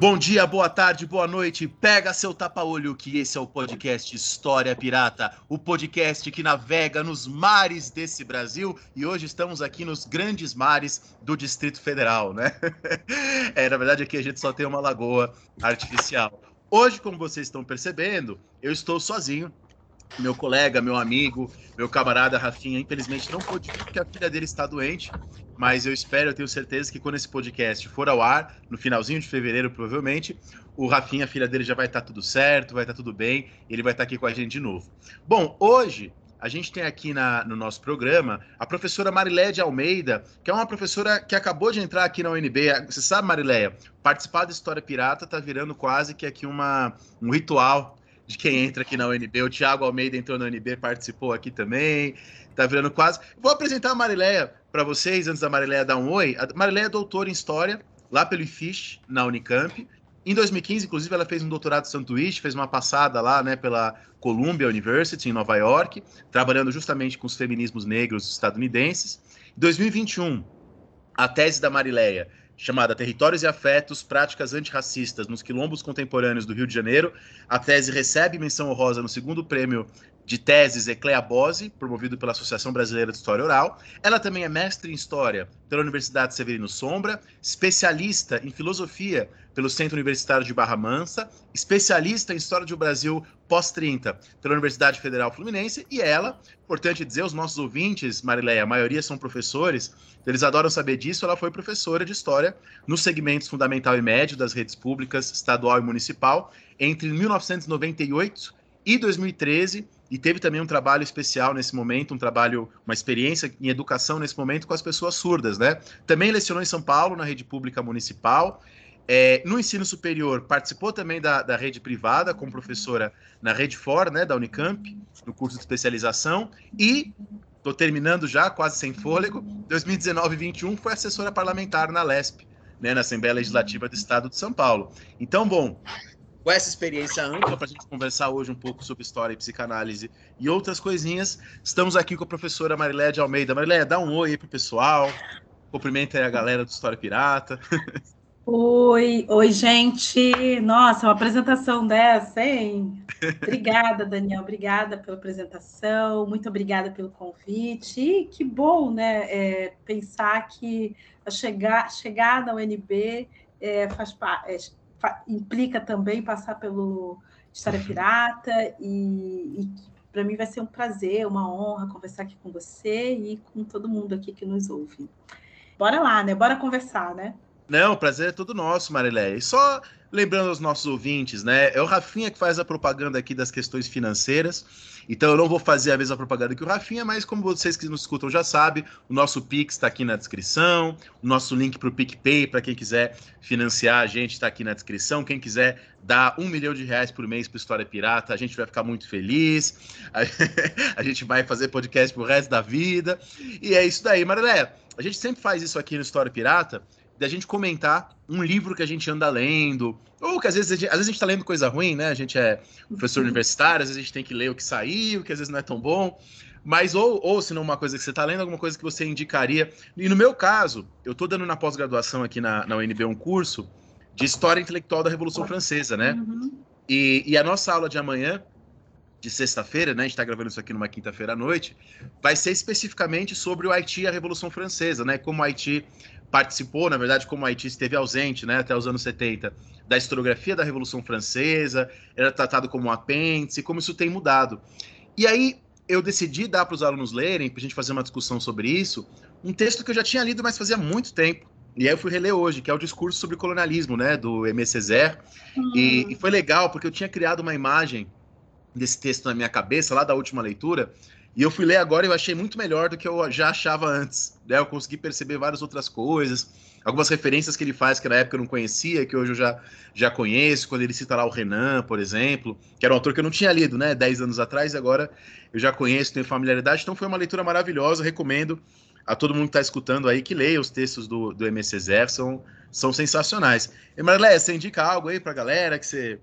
Bom dia, boa tarde, boa noite. Pega seu tapa-olho que esse é o podcast História Pirata, o podcast que navega nos mares desse Brasil e hoje estamos aqui nos grandes mares do Distrito Federal, né? É, na verdade aqui a gente só tem uma lagoa artificial. Hoje, como vocês estão percebendo, eu estou sozinho. Meu colega, meu amigo, meu camarada Rafinha, infelizmente não pôde vir porque a filha dele está doente mas eu espero, eu tenho certeza que quando esse podcast for ao ar, no finalzinho de fevereiro, provavelmente, o Rafinha, a filha dele, já vai estar tudo certo, vai estar tudo bem, ele vai estar aqui com a gente de novo. Bom, hoje a gente tem aqui na, no nosso programa a professora Mariléia Almeida, que é uma professora que acabou de entrar aqui na UNB. Você sabe, Mariléia, participar da História Pirata está virando quase que aqui uma, um ritual de quem entra aqui na UNB. O Tiago Almeida entrou na UNB, participou aqui também. Tá virando quase. Vou apresentar a Mariléia para vocês, antes da Mariléia dar um oi. A Mariléia é doutora em História, lá pelo IFISH, na Unicamp. Em 2015, inclusive, ela fez um doutorado em sanduíche, fez uma passada lá, né, pela Columbia University, em Nova York, trabalhando justamente com os feminismos negros estadunidenses. Em 2021, a tese da Mariléia, chamada Territórios e Afetos, Práticas Antirracistas nos Quilombos Contemporâneos do Rio de Janeiro, a tese recebe menção honrosa no segundo prêmio de teses Eclea Bose, promovido pela Associação Brasileira de História Oral. Ela também é mestre em História pela Universidade Severino Sombra, especialista em Filosofia pelo Centro Universitário de Barra Mansa, especialista em História do Brasil pós-30 pela Universidade Federal Fluminense, e ela, importante dizer, os nossos ouvintes, Marileia, a maioria são professores, eles adoram saber disso, ela foi professora de História nos segmentos fundamental e médio das redes públicas, estadual e municipal, entre 1998 e 2013, e teve também um trabalho especial nesse momento, um trabalho, uma experiência em educação nesse momento com as pessoas surdas, né? Também lecionou em São Paulo, na rede pública municipal. É, no ensino superior, participou também da, da rede privada, como professora na Rede For, né, da Unicamp, no curso de especialização. E, estou terminando já, quase sem fôlego, 2019 e 21 foi assessora parlamentar na LESP, né, na Assembleia Legislativa do Estado de São Paulo. Então, bom, com essa experiência ampla para a gente conversar hoje um pouco sobre história e psicanálise e outras coisinhas. Estamos aqui com a professora Mariléia de Almeida. Mariléia, dá um oi aí pro pessoal. Cumprimenta aí a galera do História Pirata. Oi, oi, gente. Nossa, uma apresentação dessa, hein? Obrigada, Daniel. Obrigada pela apresentação. Muito obrigada pelo convite. E que bom, né? É, pensar que a chegar, chegada ao UNB é, faz parte é, implica também passar pelo História Pirata e, e para mim vai ser um prazer, uma honra conversar aqui com você e com todo mundo aqui que nos ouve. Bora lá, né? Bora conversar, né? Não, o prazer é todo nosso, Mariléia. E só lembrando aos nossos ouvintes, né? É o Rafinha que faz a propaganda aqui das questões financeiras. Então eu não vou fazer a mesma propaganda que o Rafinha, mas como vocês que nos escutam já sabem, o nosso Pix está aqui na descrição, o nosso link para o PicPay, para quem quiser financiar a gente, está aqui na descrição. Quem quiser dar um milhão de reais por mês para História Pirata, a gente vai ficar muito feliz. A gente vai fazer podcast pro resto da vida. E é isso daí, Mariléia. A gente sempre faz isso aqui no História Pirata da gente comentar um livro que a gente anda lendo, ou que às vezes, a gente, às vezes a gente tá lendo coisa ruim, né? A gente é professor uhum. universitário, às vezes a gente tem que ler o que saiu, que às vezes não é tão bom. Mas, ou, ou se não uma coisa que você está lendo, alguma coisa que você indicaria. E no meu caso, eu estou dando na pós-graduação aqui na, na UNB um curso de História Intelectual da Revolução Francesa, né? Uhum. E, e a nossa aula de amanhã, de sexta-feira, né? A gente está gravando isso aqui numa quinta-feira à noite, vai ser especificamente sobre o Haiti e a Revolução Francesa, né? Como o Haiti participou, na verdade, como Haiti esteve ausente, né, até os anos 70, da historiografia da Revolução Francesa, era tratado como um apêndice, como isso tem mudado. E aí eu decidi dar para os alunos lerem, para a gente fazer uma discussão sobre isso, um texto que eu já tinha lido, mas fazia muito tempo. E aí eu fui reler hoje, que é o discurso sobre colonialismo, né, do Aimé Césaire. Uhum. E, e foi legal, porque eu tinha criado uma imagem desse texto na minha cabeça, lá da última leitura, E eu fui ler agora e eu achei muito melhor do que eu já achava antes. Né? Eu consegui perceber várias outras coisas, algumas referências que ele faz que na época eu não conhecia, que hoje eu já, já conheço, quando ele cita lá o Renan, por exemplo, que era um autor que eu não tinha lido, né, 10 anos atrás, e agora eu já conheço, tenho familiaridade, então foi uma leitura maravilhosa, recomendo a todo mundo que está escutando aí que leia os textos do, do Zé, são, são sensacionais. E Marlé, você indica algo aí para a galera que você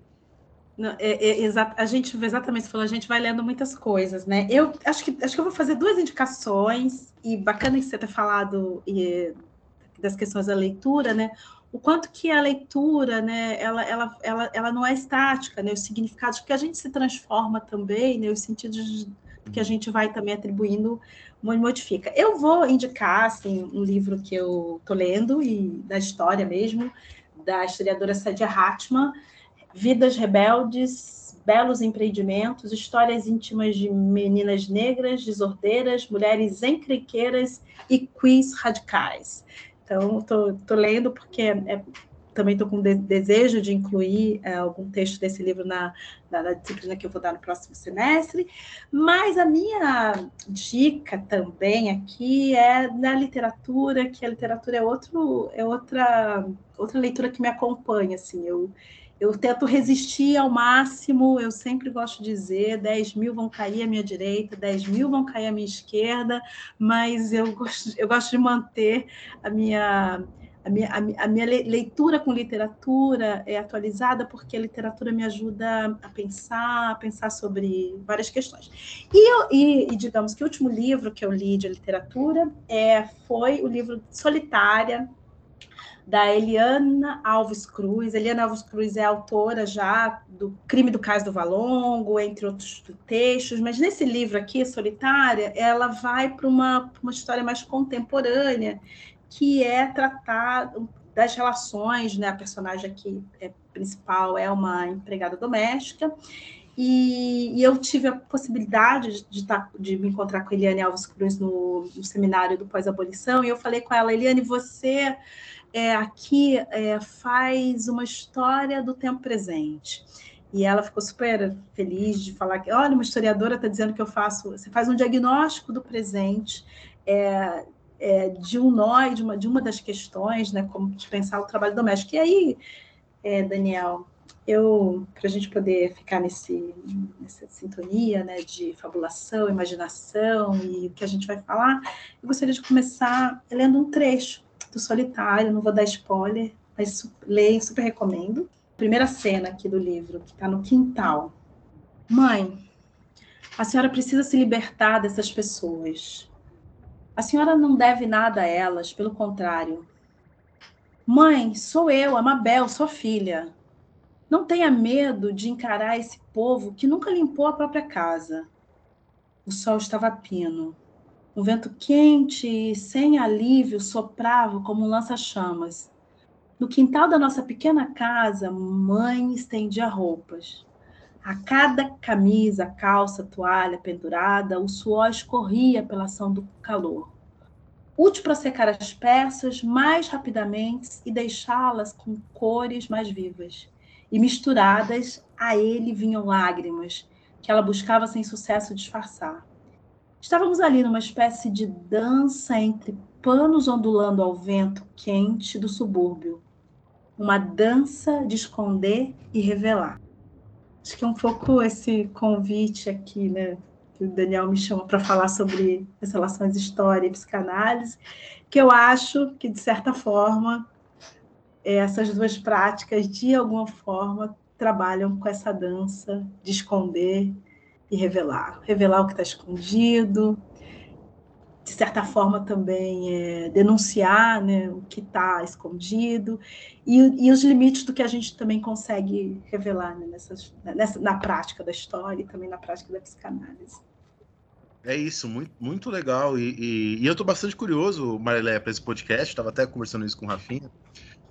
é, é, a gente exatamente falou, a gente vai lendo muitas coisas, né? Eu acho que acho que eu vou fazer duas indicações, e bacana que você ter falado e, das questões da leitura, né? O quanto que a leitura, né, ela, ela, ela, ela não é estática, né? Os significados, porque a gente se transforma também, né? Os sentidos que a gente vai também atribuindo modifica. Eu vou indicar assim, um livro que eu tô lendo e da história mesmo, da historiadora Sadia Hatman, Vidas rebeldes, belos empreendimentos, histórias íntimas de meninas negras, desordeiras, mulheres encrenqueiras e quiz radicais. Então, estou lendo porque é, também estou com de desejo de incluir é, algum texto desse livro na, na, na, disciplina que eu vou dar no próximo semestre. Mas a minha dica também aqui é na literatura, que a literatura é, outro, é outra, outra leitura que me acompanha. Assim, eu, eu tento resistir ao máximo, eu sempre gosto de dizer, 10 mil vão cair à minha direita, 10 mil vão cair à minha esquerda, mas eu gosto, eu gosto de manter a minha, a minha, a minha leitura com literatura é atualizada, porque a literatura me ajuda a pensar, a pensar sobre várias questões. E, e, e digamos que o último livro que eu li de literatura é, foi o livro Solitária, da Eliana Alves Cruz. Eliana Alves Cruz é autora já do Crime do Cais do Valongo, entre outros textos, mas nesse livro aqui, Solitária, ela vai para uma, uma história mais contemporânea, que é tratar das relações, né? A personagem aqui é, principal é uma empregada doméstica, e, e, eu tive a possibilidade de, de, tá, de, me encontrar com a Eliane Alves Cruz no, no seminário do pós-abolição, e eu falei com ela, Eliane, você é, aqui é, faz uma história do tempo presente. E ela ficou super feliz de falar que, olha, uma historiadora está dizendo que eu faço, você faz um diagnóstico do presente, é, é, de um nó, de uma, de uma das questões, né, como de pensar o trabalho doméstico. E aí, é, Daniel, eu, para a gente poder ficar nesse, nessa sintonia né, de fabulação, imaginação e o que a gente vai falar, eu gostaria de começar lendo um trecho do Solitário, não vou dar spoiler, mas leio, super recomendo. Primeira cena aqui do livro, que está no quintal. Mãe, a senhora precisa se libertar dessas pessoas. A senhora não deve nada a elas, pelo contrário. Mãe, sou eu, Amabel, sua filha. Não tenha medo de encarar esse povo que nunca limpou a própria casa. O sol estava pino. Um vento quente e sem alívio soprava como um lança-chamas. No quintal da nossa pequena casa, mãe estendia roupas. A cada camisa, calça, toalha pendurada, o suor escorria pela ação do calor. Útil para secar as peças mais rapidamente e deixá-las com cores mais vivas. E misturadas a ele vinham lágrimas, que ela buscava sem sucesso disfarçar. Estávamos ali numa espécie de dança entre panos ondulando ao vento quente do subúrbio. Uma dança de esconder e revelar. Acho que é um pouco esse convite aqui, né? Que o Daniel me chama para falar sobre as relações história e psicanálise, que eu acho que, de certa forma, essas duas práticas, de alguma forma, trabalham com essa dança de esconder e revelar. Revelar o que está escondido, de certa forma também é, denunciar né, o que está escondido e, e, os limites do que a gente também consegue revelar né, nessas, nessa, na prática da história e também na prática da psicanálise. É isso, muito, muito legal. E, e, e eu estou bastante curioso, Marilé, para esse podcast. Estava até conversando isso com o Rafinha,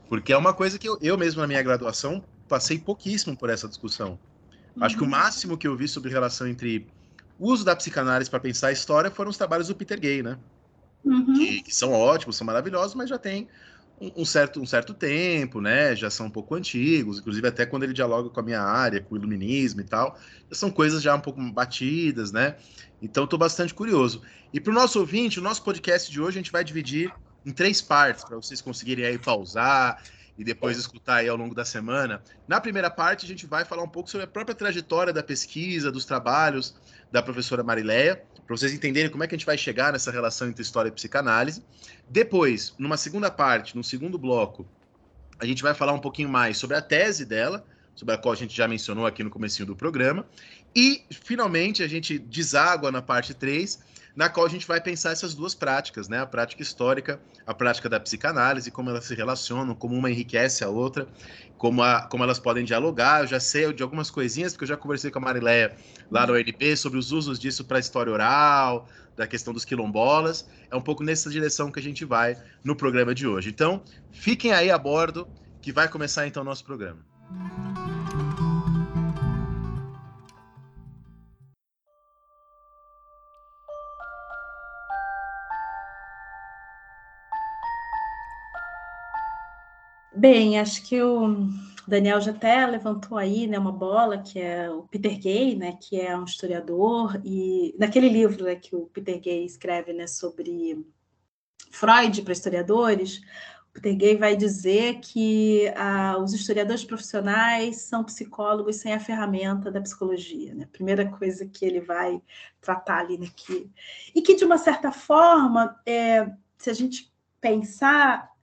porque é uma coisa que eu, eu mesmo, na minha graduação, passei pouquíssimo por essa discussão. Acho que o uhum. máximo que eu vi sobre relação entre o uso da psicanálise para pensar a história foram os trabalhos do Peter Gay, né? Uhum. Que, que, são ótimos, são maravilhosos, mas já tem um, um certo, um certo tempo, né? Já são um pouco antigos, inclusive até quando ele dialoga com a minha área, com o iluminismo e tal, são coisas já um pouco batidas, né? Então estou bastante curioso. E para o nosso ouvinte, o nosso podcast de hoje a gente vai dividir em três partes para vocês conseguirem aí pausar e depois escutar aí ao longo da semana. Na primeira parte, a gente vai falar um pouco sobre a própria trajetória da pesquisa, dos trabalhos da professora Marileia, para vocês entenderem como é que a gente vai chegar nessa relação entre história e psicanálise. Depois, numa segunda parte, no segundo bloco, a gente vai falar um pouquinho mais sobre a tese dela, sobre a qual a gente já mencionou aqui no comecinho do programa. E, finalmente, a gente deságua na parte 3 na qual a gente vai pensar essas duas práticas, né? A prática histórica, a prática da psicanálise, como elas se relacionam, como uma enriquece a outra, como, a, como elas podem dialogar. Eu já sei de algumas coisinhas, porque eu já conversei com a Marileia lá no ONP sobre os usos disso para a história oral, da questão dos quilombolas. É um pouco nessa direção que a gente vai no programa de hoje. Então, fiquem aí a bordo, que vai começar então o nosso programa. Bem, acho que o Daniel já até levantou aí né, uma bola, que é o Peter Gay, né, que é um historiador, e naquele livro né, que o Peter Gay escreve né, sobre Freud para historiadores, o Peter Gay vai dizer que ah, os historiadores profissionais são psicólogos sem a ferramenta da psicologia. Né? Primeira coisa que ele vai tratar ali aqui. E que, de uma certa forma, é, se a gente pensar.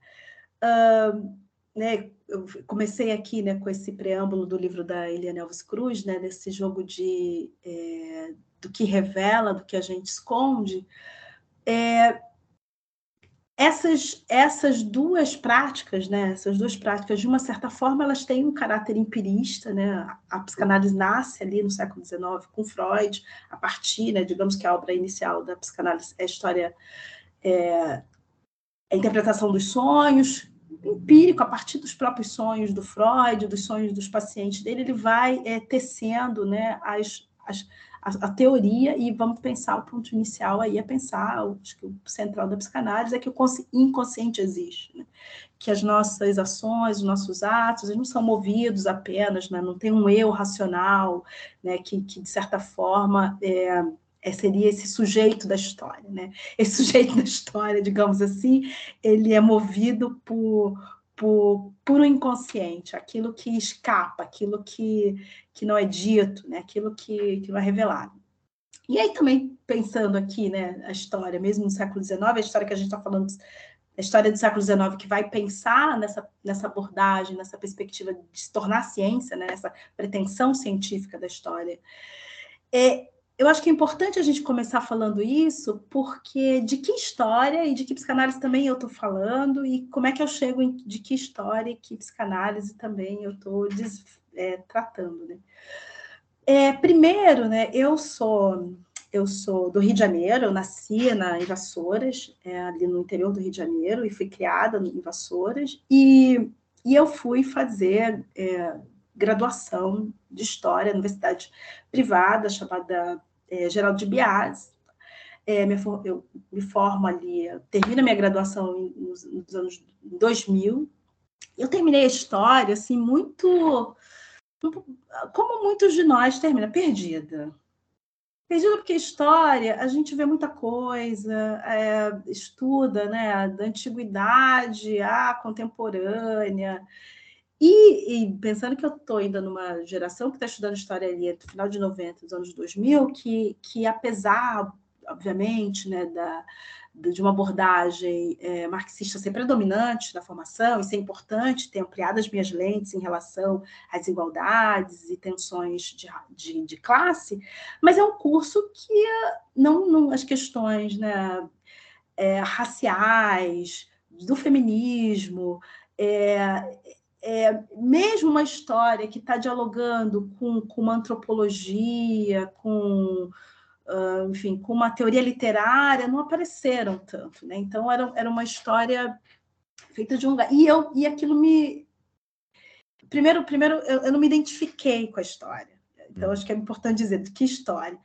Uh, né, eu comecei aqui né, com esse preâmbulo do livro da Eliane Alves Cruz, né, desse jogo de é, do que revela, do que a gente esconde. É, essas, essas duas práticas, né, essas duas práticas, de uma certa forma, elas têm um caráter empirista, né? A psicanálise nasce ali no século XIX com Freud, a partir, né, digamos que a obra inicial da psicanálise é a história, é, a interpretação dos sonhos, empírico, a partir dos próprios sonhos do Freud, dos sonhos dos pacientes dele, ele vai é, tecendo né, as, as, a, a, teoria e vamos pensar o ponto inicial aí é pensar, acho que o central da psicanálise é que o inconsciente existe, né? que as nossas ações, os nossos atos, eles não são movidos apenas, né? não tem um eu racional, né? que, que de certa forma é, é, seria esse sujeito da história, né? Esse sujeito da história, digamos assim, ele é movido por, por, por um inconsciente, aquilo que escapa, aquilo que, que não é dito, né? aquilo que, que não é revelado. E aí também, pensando aqui, né, a história, mesmo no século XIX, a história que a gente está falando, a história do século XIX, que vai pensar nessa, nessa abordagem, nessa perspectiva de se tornar ciência, né, nessa pretensão científica da história, é, eu acho que é importante a gente começar falando isso, porque de que história e de que psicanálise também eu estou falando, e como é que eu chego em, de que história e que psicanálise também eu estou é, tratando. Né? É, primeiro, né, eu sou eu sou do Rio de Janeiro, eu nasci na, Vassouras, é, ali no interior do Rio de Janeiro, e fui criada em Vassouras, e, e eu fui fazer é, graduação de História, universidade privada chamada é, Geraldo de Bias. É, eu me formo ali, termino minha graduação nos, nos anos 2000. Eu terminei a história, assim, muito... Como muitos de nós termina, perdida. Perdida porque história, a gente vê muita coisa, é, estuda, né, da antiguidade à contemporânea, e, e, pensando que eu estou ainda numa geração que está estudando história ali do final de 90, dos anos 2000, que, que apesar, obviamente, né, da, de uma abordagem é, marxista ser predominante na formação e ser importante ter ampliado as minhas lentes em relação às desigualdades e tensões de, de, de classe, mas é um curso que não, não as questões né, é, raciais, do feminismo, é, é, mesmo uma história que está dialogando com, com uma antropologia, com, uh, enfim, com uma teoria literária, não apareceram tanto. Né? Então, era, era uma história feita de um lugar. E, eu, e aquilo me. Primeiro, primeiro eu, eu não me identifiquei com a história. Então, acho que é importante dizer que história.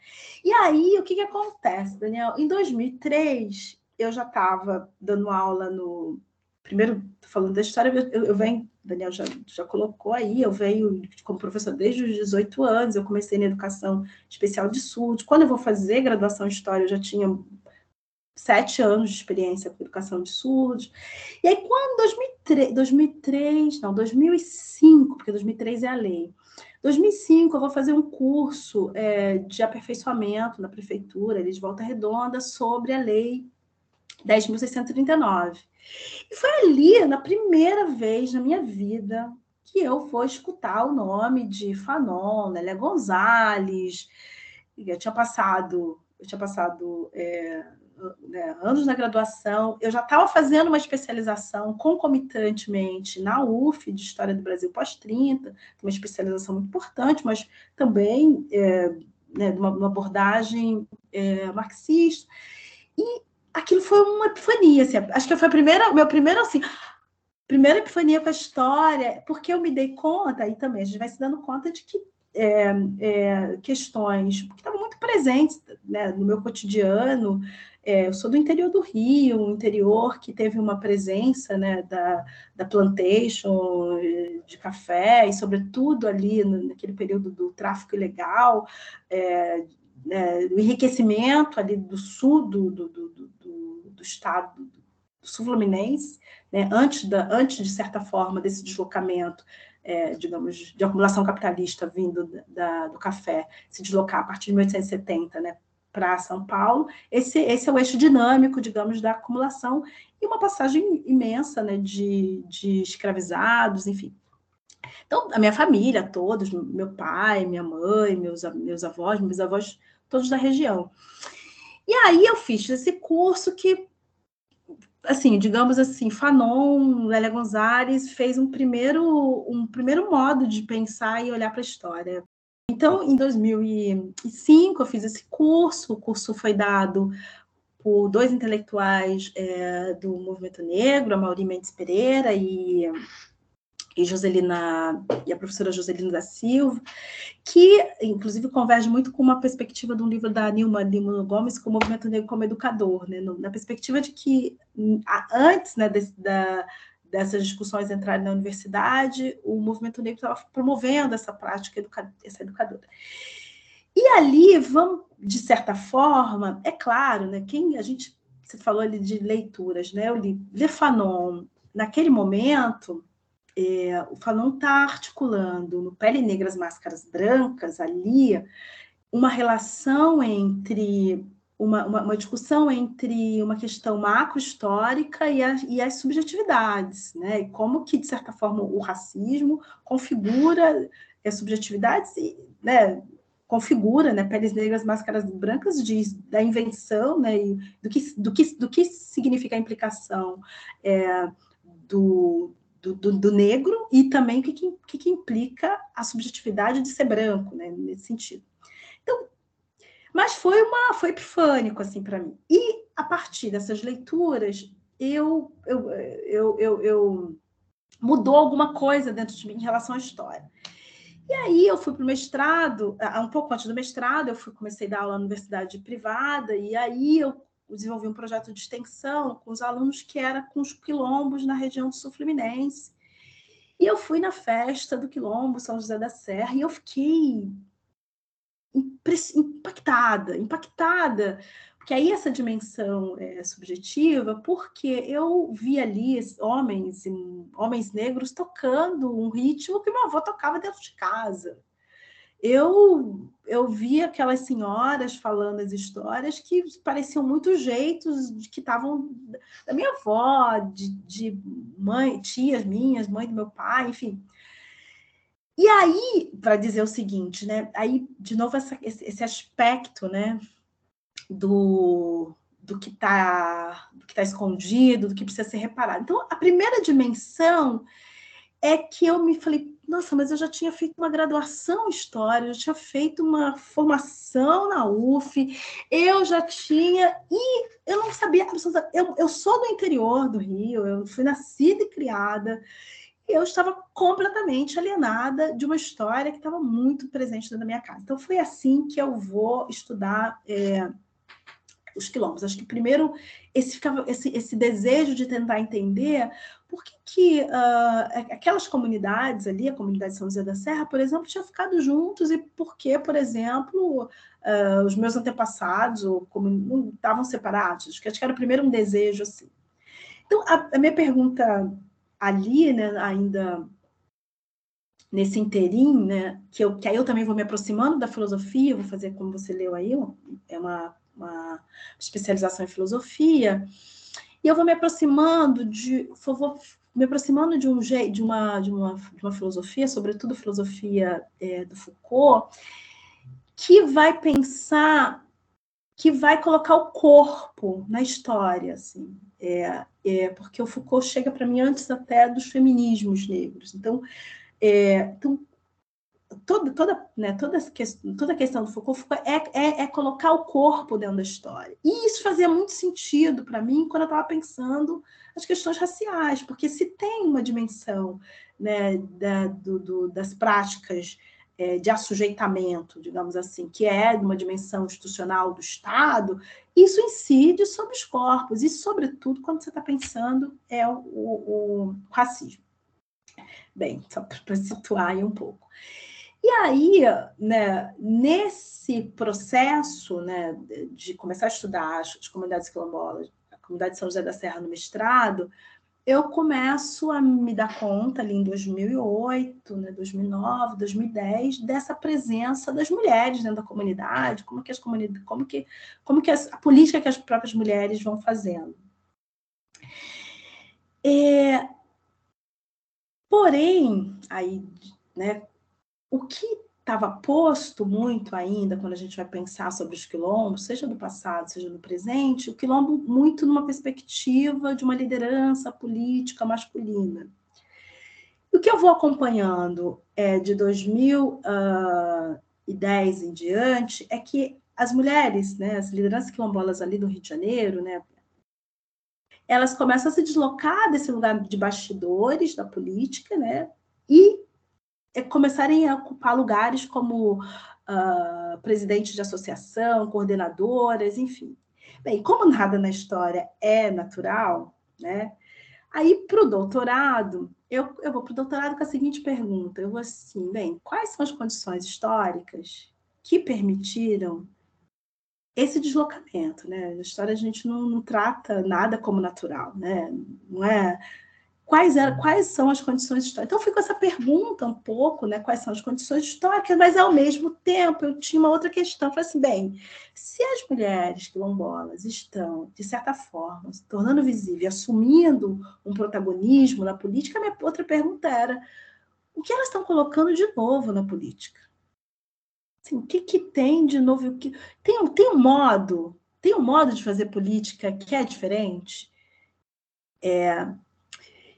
E aí, o que, que acontece, Daniel? Em 2003, eu já estava dando aula no primeiro, falando da história, eu, eu venho, Daniel já, já colocou aí, eu venho como professor desde os 18 anos, eu comecei na educação especial de surdos. Quando eu vou fazer graduação em História, eu já tinha sete anos de experiência com educação de surdos. E aí, quando 2003, 2003, não, 2005, porque 2003 é a lei. 2005, eu vou fazer um curso é, de aperfeiçoamento na prefeitura, ali de Volta Redonda, sobre a lei 10.639. E foi ali, na primeira vez na minha vida, que eu vou escutar o nome de Fanon, Nélia Gonzalez. Eu tinha passado, eu tinha passado é, né, anos na graduação, eu já estava fazendo uma especialização concomitantemente na UF de História do Brasil pós-30, uma especialização muito importante, mas também é, né, uma, uma, abordagem é, marxista. E aquilo foi uma epifania, assim, acho que foi a primeira, meu primeiro assim, primeira epifania com a história, porque eu me dei conta, e também a gente vai se dando conta de que é, é, questões que estavam muito presentes né, no meu cotidiano, é, eu sou do interior do Rio, um interior que teve uma presença né, da, da plantation de café, e sobretudo ali no, naquele período do tráfico ilegal, é, é, o enriquecimento ali do sul do, do, do, do, do estado do sul fluminense, né, antes, da, antes, de certa forma, desse deslocamento, é, digamos, de acumulação capitalista vindo da, do café, se deslocar a partir de 1870, né, para São Paulo. Esse, esse é o eixo dinâmico, digamos, da acumulação e uma passagem imensa né, de, de escravizados, enfim. Então, a minha família, todos, meu pai, minha mãe, meus, meus avós, meus avós, todos da região. E aí eu fiz esse curso que, assim, digamos assim, Fanon, Lélia Gonzalez fez um primeiro, um primeiro modo de pensar e olhar para a história. Então, em 2005, eu fiz esse curso. O curso foi dado por dois intelectuais é, do movimento negro, a Mauri Mendes Pereira e, e Joselina e a professora Joselina da Silva, que inclusive converge muito com uma perspectiva do livro da Nilma Lima Gomes com o movimento negro como educador, né? na perspectiva de que antes né, desse, da, dessas discussões entrarem na universidade, o movimento negro estava promovendo essa prática, educa essa educadora. E ali, vamos, de certa forma, é claro, né, quem a gente, você falou ali de leituras, né, eu li Le Fanon, naquele momento, é, o Fanon está articulando no Pele Negras Máscaras Brancas, ali, uma relação entre uma, uma, uma, discussão entre uma questão macro-histórica e, e, as subjetividades, né? E como que, de certa forma, o racismo configura as subjetividades e né, configura né, peles negras, máscaras brancas de, da invenção né, e do, que, do, que, do que significa a implicação é, do, do, do, do, negro e também o que, que, que implica a subjetividade de ser branco, né, nesse sentido. Então, mas foi uma foi epifânico assim para mim. E a partir dessas leituras, eu, eu, eu, eu, eu mudou alguma coisa dentro de mim em relação à história. E aí eu fui para o mestrado, um pouco antes do mestrado, eu fui, comecei a dar aula na universidade privada, e aí eu desenvolvi um projeto de extensão com os alunos que era com os quilombos na região do sul fluminense. E eu fui na festa do quilombo São José da Serra e eu fiquei impactada, impactada, porque aí essa dimensão é subjetiva, porque eu vi ali homens, homens negros tocando um ritmo que meu avô tocava dentro de casa. Eu eu vi aquelas senhoras falando as histórias que pareciam muito jeitos de que estavam da minha avó, de, de mãe, tias minhas, mãe do meu pai, enfim. E aí, para dizer o seguinte, né? Aí, de novo, essa, esse, aspecto, né? Do, do que está tá escondido, do que precisa ser reparado. Então, a primeira dimensão é que eu me falei, nossa, mas eu já tinha feito uma graduação em História, eu já tinha feito uma formação na UF, eu já tinha, e eu não sabia eu, eu sou do interior do Rio, eu fui nascida e criada, eu estava completamente alienada de uma história que estava muito presente na minha casa. Então, foi assim que eu vou estudar é, os quilombos. Acho que primeiro esse, esse, esse desejo de tentar entender por que, que uh, aquelas comunidades ali, a comunidade de São José da Serra, por exemplo, tinham ficado juntos e por que, por exemplo, uh, os meus antepassados estavam separados. Acho que era primeiro um desejo assim. Então, a, a minha pergunta ali, né, ainda nesse interim, né, que, eu, que aí eu também vou me aproximando da filosofia, vou fazer como você leu aí, é uma, uma especialização em filosofia, e eu vou me aproximando de, vou me aproximando de um jeito, de uma, de uma, de uma filosofia, sobretudo filosofia é, do Foucault, que vai pensar, que vai colocar o corpo na história, assim, é, é porque o Foucault chega para mim antes até dos feminismos negros. Então, é, então, toda, toda, né, toda, toda a questão do Foucault é, é, é, colocar o corpo dentro da história. E isso fazia muito sentido para mim quando eu estava pensando as questões raciais, porque se tem uma dimensão né, da, do, do, das práticas é, de assujeitamento, digamos assim, que é uma dimensão institucional do Estado, isso incide sobre os corpos, e, sobretudo, quando você está pensando é o, o, o racismo. Bem, só para situar aí um pouco. E aí, né, nesse processo né, de começar a estudar as, comunidades quilombolas, a comunidade de São José da Serra no mestrado, eu começo a me dar conta ali em 2008, né, 2009, 2010 dessa presença das mulheres dentro da comunidade, como que as comunidades, como que, como que as, a política que as próprias mulheres vão fazendo. É, Porém, aí, né, o que estava posto muito ainda quando a gente vai pensar sobre os quilombos, seja do passado, seja do presente, o quilombo muito numa perspectiva de uma liderança política masculina. O que eu vou acompanhando é, de 2010 em diante é que as mulheres, né, as lideranças quilombolas ali do Rio de Janeiro, né, elas começam a se deslocar desse lugar de bastidores da política, né? E começarem a ocupar lugares como uh, presidente de associação, coordenadoras, enfim. Bem, como nada na história é natural, né? Aí, para o doutorado, eu, eu vou para o doutorado com a seguinte pergunta: eu vou assim, bem, quais são as condições históricas que permitiram esse deslocamento, né? Na história a gente não, não, trata nada como natural, né? Não é quais eram, quais são as condições históricas. Então ficou essa pergunta um pouco, né? Quais são as condições históricas, mas ao mesmo tempo eu tinha uma outra questão, eu falei assim, bem, se as mulheres quilombolas estão de certa forma se tornando visíveis, assumindo um protagonismo na política, a minha outra pergunta era o que elas estão colocando de novo na política? Assim, o que, que tem de novo? O que... tem, tem um modo, tem um modo de fazer política que é diferente? É...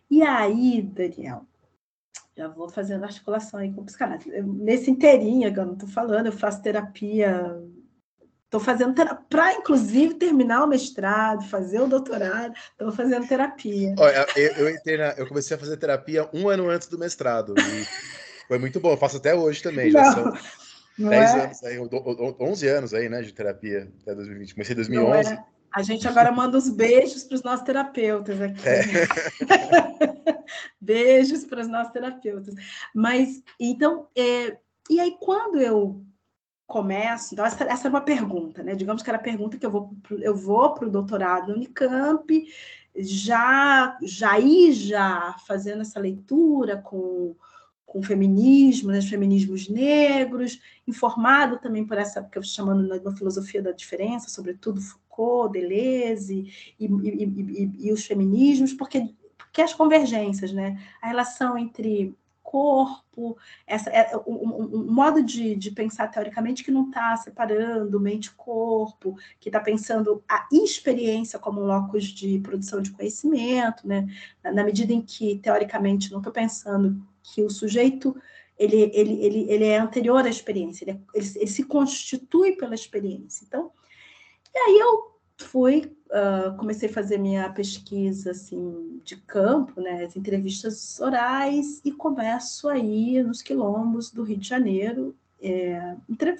E aí, Daniel, já vou fazendo articulação aí com o psicanálise. Nesse inteirinho, que eu não estou falando, eu faço terapia. Estou fazendo terapia, para inclusive terminar o mestrado, fazer o doutorado, estou fazendo terapia. Olha, eu, eu, na, eu, comecei a fazer terapia um ano antes do mestrado. foi muito bom, eu faço até hoje também. Já são, não 10 é? anos aí, 11 anos aí, né, de terapia até 2020. Comecei em 2011. É. A gente agora manda os beijos para os nossos terapeutas aqui. É. beijos para os nossos terapeutas. Mas, então, é, e aí quando eu começo, então essa, essa é uma pergunta, né? Digamos que era a pergunta que eu vou eu vou para o doutorado no Unicamp, já já ir já fazendo essa leitura com com o feminismo, né, os feminismos negros, informado também por essa que eu estou chamando na filosofia da diferença, sobretudo Foucault, Deleuze e, e, e, e, os feminismos, porque, porque as convergências, né, a relação entre corpo, essa, é, um, um, modo de, de pensar teoricamente que não está separando mente-corpo, que está pensando a experiência como um locus de produção de conhecimento, né? na, na medida em que, teoricamente, não estou pensando que o sujeito ele, ele, ele, ele é anterior à experiência, ele, ele, ele se constitui pela experiência. Então, e aí eu fui, uh, comecei a fazer minha pesquisa assim, de campo, né, as entrevistas orais, e começo aí nos quilombos do Rio de Janeiro, é,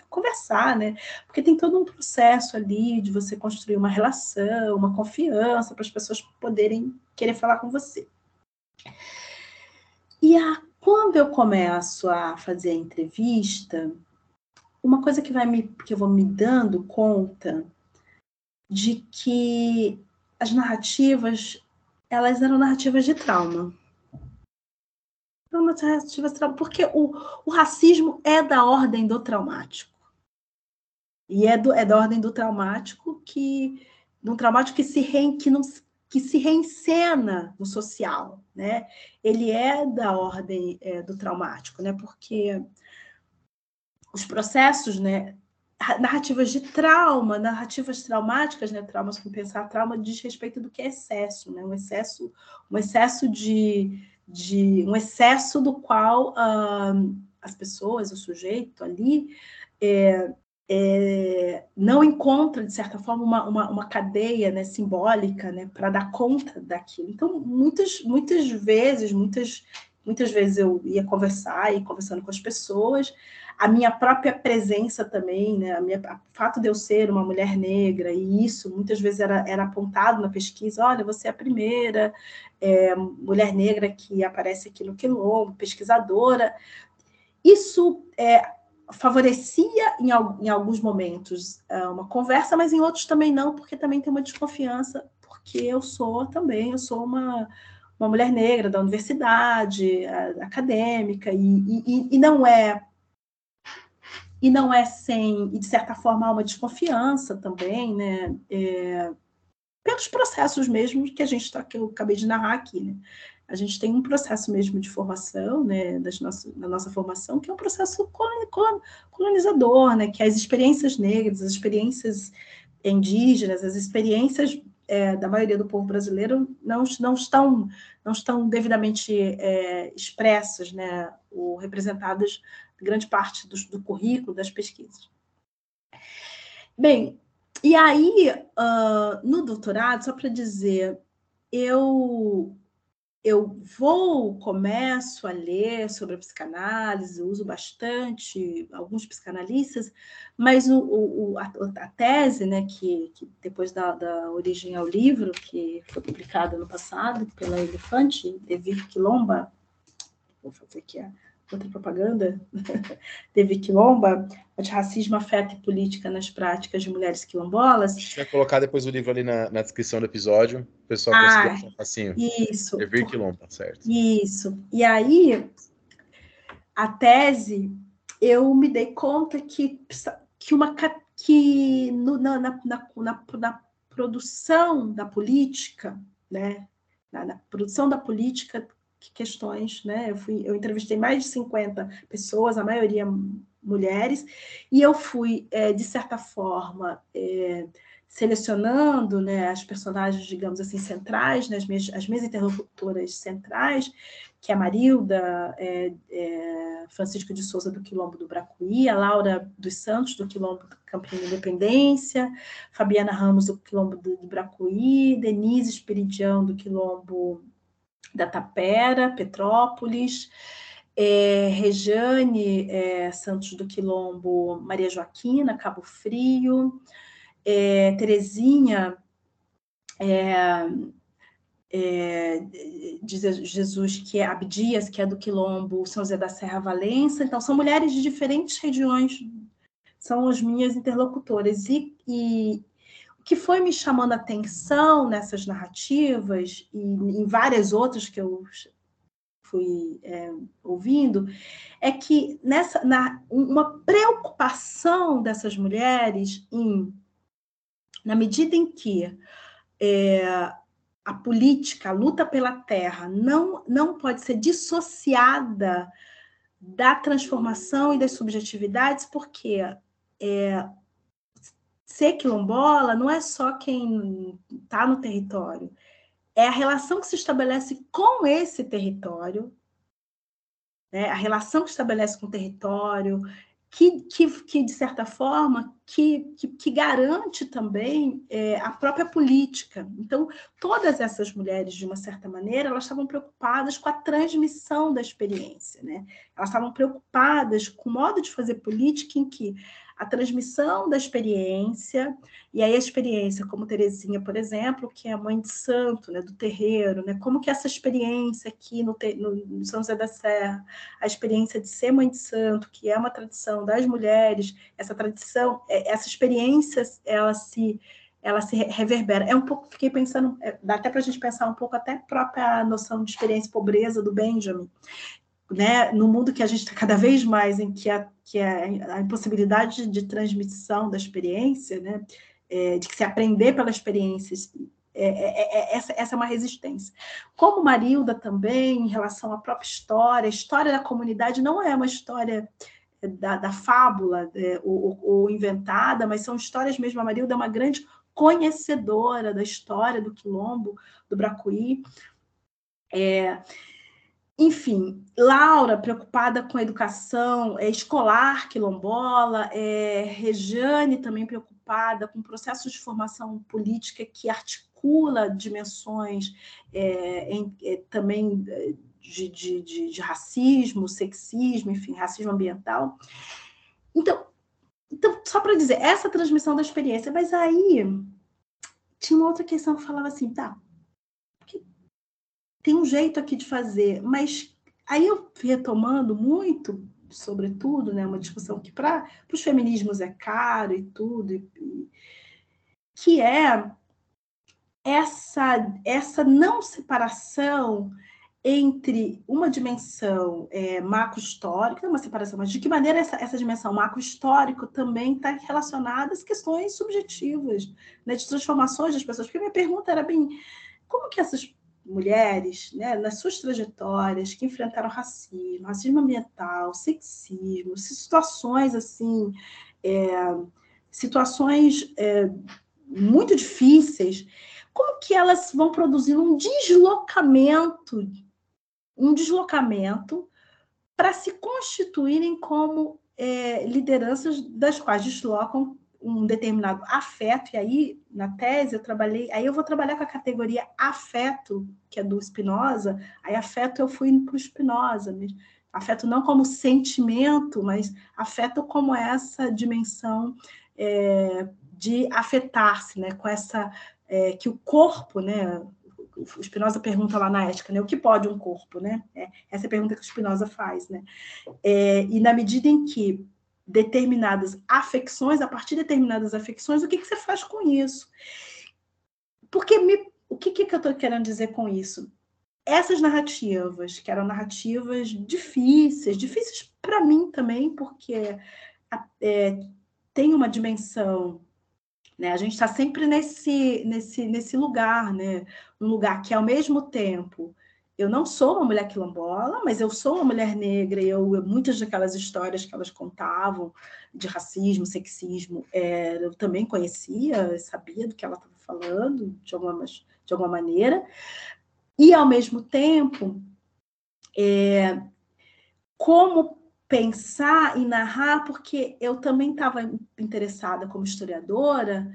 conversar, né? Porque tem todo um processo ali de você construir uma relação, uma confiança para as pessoas poderem querer falar com você. E a, quando eu começo a fazer a entrevista, uma coisa que vai me que eu vou me dando conta de que as narrativas elas eram narrativas de trauma. Narrativas de trauma, porque o, o racismo é da ordem do traumático. E é, do, é da ordem do traumático que do traumático que se re, que não que se reencena no social, né? Ele é da ordem é, do traumático, né? Porque os processos, né? Narrativas de trauma, narrativas traumáticas, né? Traumas com pensar trauma diz respeito do que é excesso, né? Um excesso, um excesso de, de um excesso do qual uh, as pessoas, o sujeito ali é, é, não encontra, de certa forma, uma, uma, uma cadeia né, simbólica né, para dar conta daquilo. Então, muitas, muitas vezes, muitas, muitas vezes eu ia conversar, e conversando com as pessoas, a minha própria presença também, né, a minha, o fato de eu ser uma mulher negra, e isso muitas vezes era, era apontado na pesquisa, olha, você é a primeira é, mulher negra que aparece aqui no Quilombo, pesquisadora, isso é, favorecia em, em alguns momentos é, uma conversa, mas em outros também não, porque também tem uma desconfiança, porque eu sou também, eu sou uma, uma mulher negra da universidade, acadêmica, e, e, e não é e não é sem, e de certa forma há uma desconfiança também, né? É, pelos processos mesmo que a gente está, que eu acabei de narrar aqui, né? a gente tem um processo mesmo de formação, né, das nossa, da nossa formação, que é um processo colonizador, né, que as experiências negras, as experiências indígenas, as experiências é, da maioria do povo brasileiro não, não, estão, não estão devidamente é, expressas, né, ou representadas grande parte do, do currículo das pesquisas. Bem, e aí, uh, no doutorado, só para dizer, eu eu vou, começo a ler sobre a psicanálise, uso bastante alguns psicanalistas, mas o, o, a, a, tese, né, que, que depois da, da, origem ao livro, que foi publicado no passado pela Elefante, Evir Quilomba, vou fazer aqui a outra propaganda, teve quilomba, de racismo, afeto e política nas práticas de mulheres quilombolas. A gente vai colocar depois o livro ali na, na descrição do episódio, o pessoal ah, conseguir facinho. Isso. Devir quilomba, certo. Isso. E aí, a tese, eu me dei conta que, que, uma, que no, na, na, na, na produção da política, né, na, na produção da política questões, né? Eu, fui, eu entrevistei mais de 50 pessoas, a maioria mulheres, e eu fui, é, de certa forma, é, selecionando né, as personagens, digamos assim, centrais, né, as, minhas, as minhas interlocutoras centrais, que é a Marilda é, é, Francisco de Souza, do Quilombo do Bracuí, a Laura dos Santos, do Quilombo do Campinho Independência, Fabiana Ramos, do Quilombo do, do Bracuí, Denise Espiridião, do Quilombo da Tapera, Petrópolis, é, Rejane é, Santos do Quilombo, Maria Joaquina, Cabo Frio, é, Terezinha é, é, Jesus, que é Abdias, que é do Quilombo, São José da Serra Valença. Então, são mulheres de diferentes regiões, são as minhas interlocutoras. E, e, que foi me chamando a atenção nessas narrativas e em várias outras que eu fui é, ouvindo é que nessa na, uma preocupação dessas mulheres em na medida em que é, a política, a luta pela terra, não, não pode ser dissociada da transformação e das subjetividades, porque é, ser quilombola não é só quem está no território, é a relação que se estabelece com esse território, né? a relação que se estabelece com o território, que, que, que, de certa forma, que, que, que garante também é, a própria política. Então, todas essas mulheres, de uma certa maneira, elas estavam preocupadas com a transmissão da experiência, né? Elas estavam preocupadas com o modo de fazer política em que a transmissão da experiência, e aí a experiência, como Terezinha, por exemplo, que é a mãe de santo, né, do terreiro, né, como que essa experiência aqui no, no, São José da Serra, a experiência de ser mãe de santo, que é uma tradição das mulheres, essa tradição, é, essa experiência, ela se ela se reverbera. É um pouco, fiquei pensando, é, dá até para a gente pensar um pouco até a própria noção de experiência e pobreza do Benjamin, né, no mundo que a gente está cada vez mais em que a, que a, a impossibilidade de transmissão da experiência, né, é, de que se aprender pela experiência, é, é, é, essa, essa é uma resistência. Como Marilda também, em relação à própria história, a história da comunidade não é uma história da, da fábula é, ou, ou, inventada, mas são histórias mesmo. A Marilda é uma grande conhecedora da história do quilombo, do Bracuí. É, enfim, Laura, preocupada com a educação é, escolar quilombola, é, Rejane também preocupada com processos de formação política que articula dimensões é, em, é, também é, de, de, de, de, racismo, sexismo, enfim, racismo ambiental. Então, então só para dizer, essa transmissão da experiência, mas aí tinha uma outra questão que falava assim, tá, tem um jeito aqui de fazer, mas aí eu retomando muito, sobretudo, né, uma discussão que para os feminismos é caro e tudo, e, que é essa, essa não separação entre uma dimensão é, macro-histórica, uma separação, mas de que maneira essa, essa dimensão macro-histórica também está relacionada às questões subjetivas, né, de transformações das pessoas? Porque minha pergunta era bem, como que essas mulheres, né, nas suas trajetórias, que enfrentaram racismo, racismo ambiental, sexismo, situações assim, é, situações é, muito difíceis, como que elas vão produzindo um deslocamento, um deslocamento para se constituírem como é, lideranças das quais deslocam um determinado afeto, e aí na tese eu trabalhei, aí eu vou trabalhar com a categoria afeto, que é do Spinoza, aí afeto eu fui para o Spinoza, afeto não como sentimento, mas afeto como essa dimensão é, de afetar-se, né, com essa, é, que o corpo, né, o Spinoza pergunta lá na ética, né? O que pode um corpo, né? É, essa é a pergunta que o Spinoza faz, né? É, e na medida em que determinadas afecções, a partir de determinadas afecções, o que, que você faz com isso? Porque me, o que, que eu estou querendo dizer com isso? Essas narrativas, que eram narrativas difíceis, difíceis para mim também, porque é, tem uma dimensão né? A gente está sempre nesse, nesse, nesse lugar, né? um lugar que, ao mesmo tempo, eu não sou uma mulher quilombola, mas eu sou uma mulher negra e eu, muitas daquelas histórias que elas contavam de racismo, sexismo, é, eu também conhecia, sabia do que ela estava falando, de alguma, de alguma maneira. E, ao mesmo tempo, é, como pensar e narrar, porque eu também estava interessada como historiadora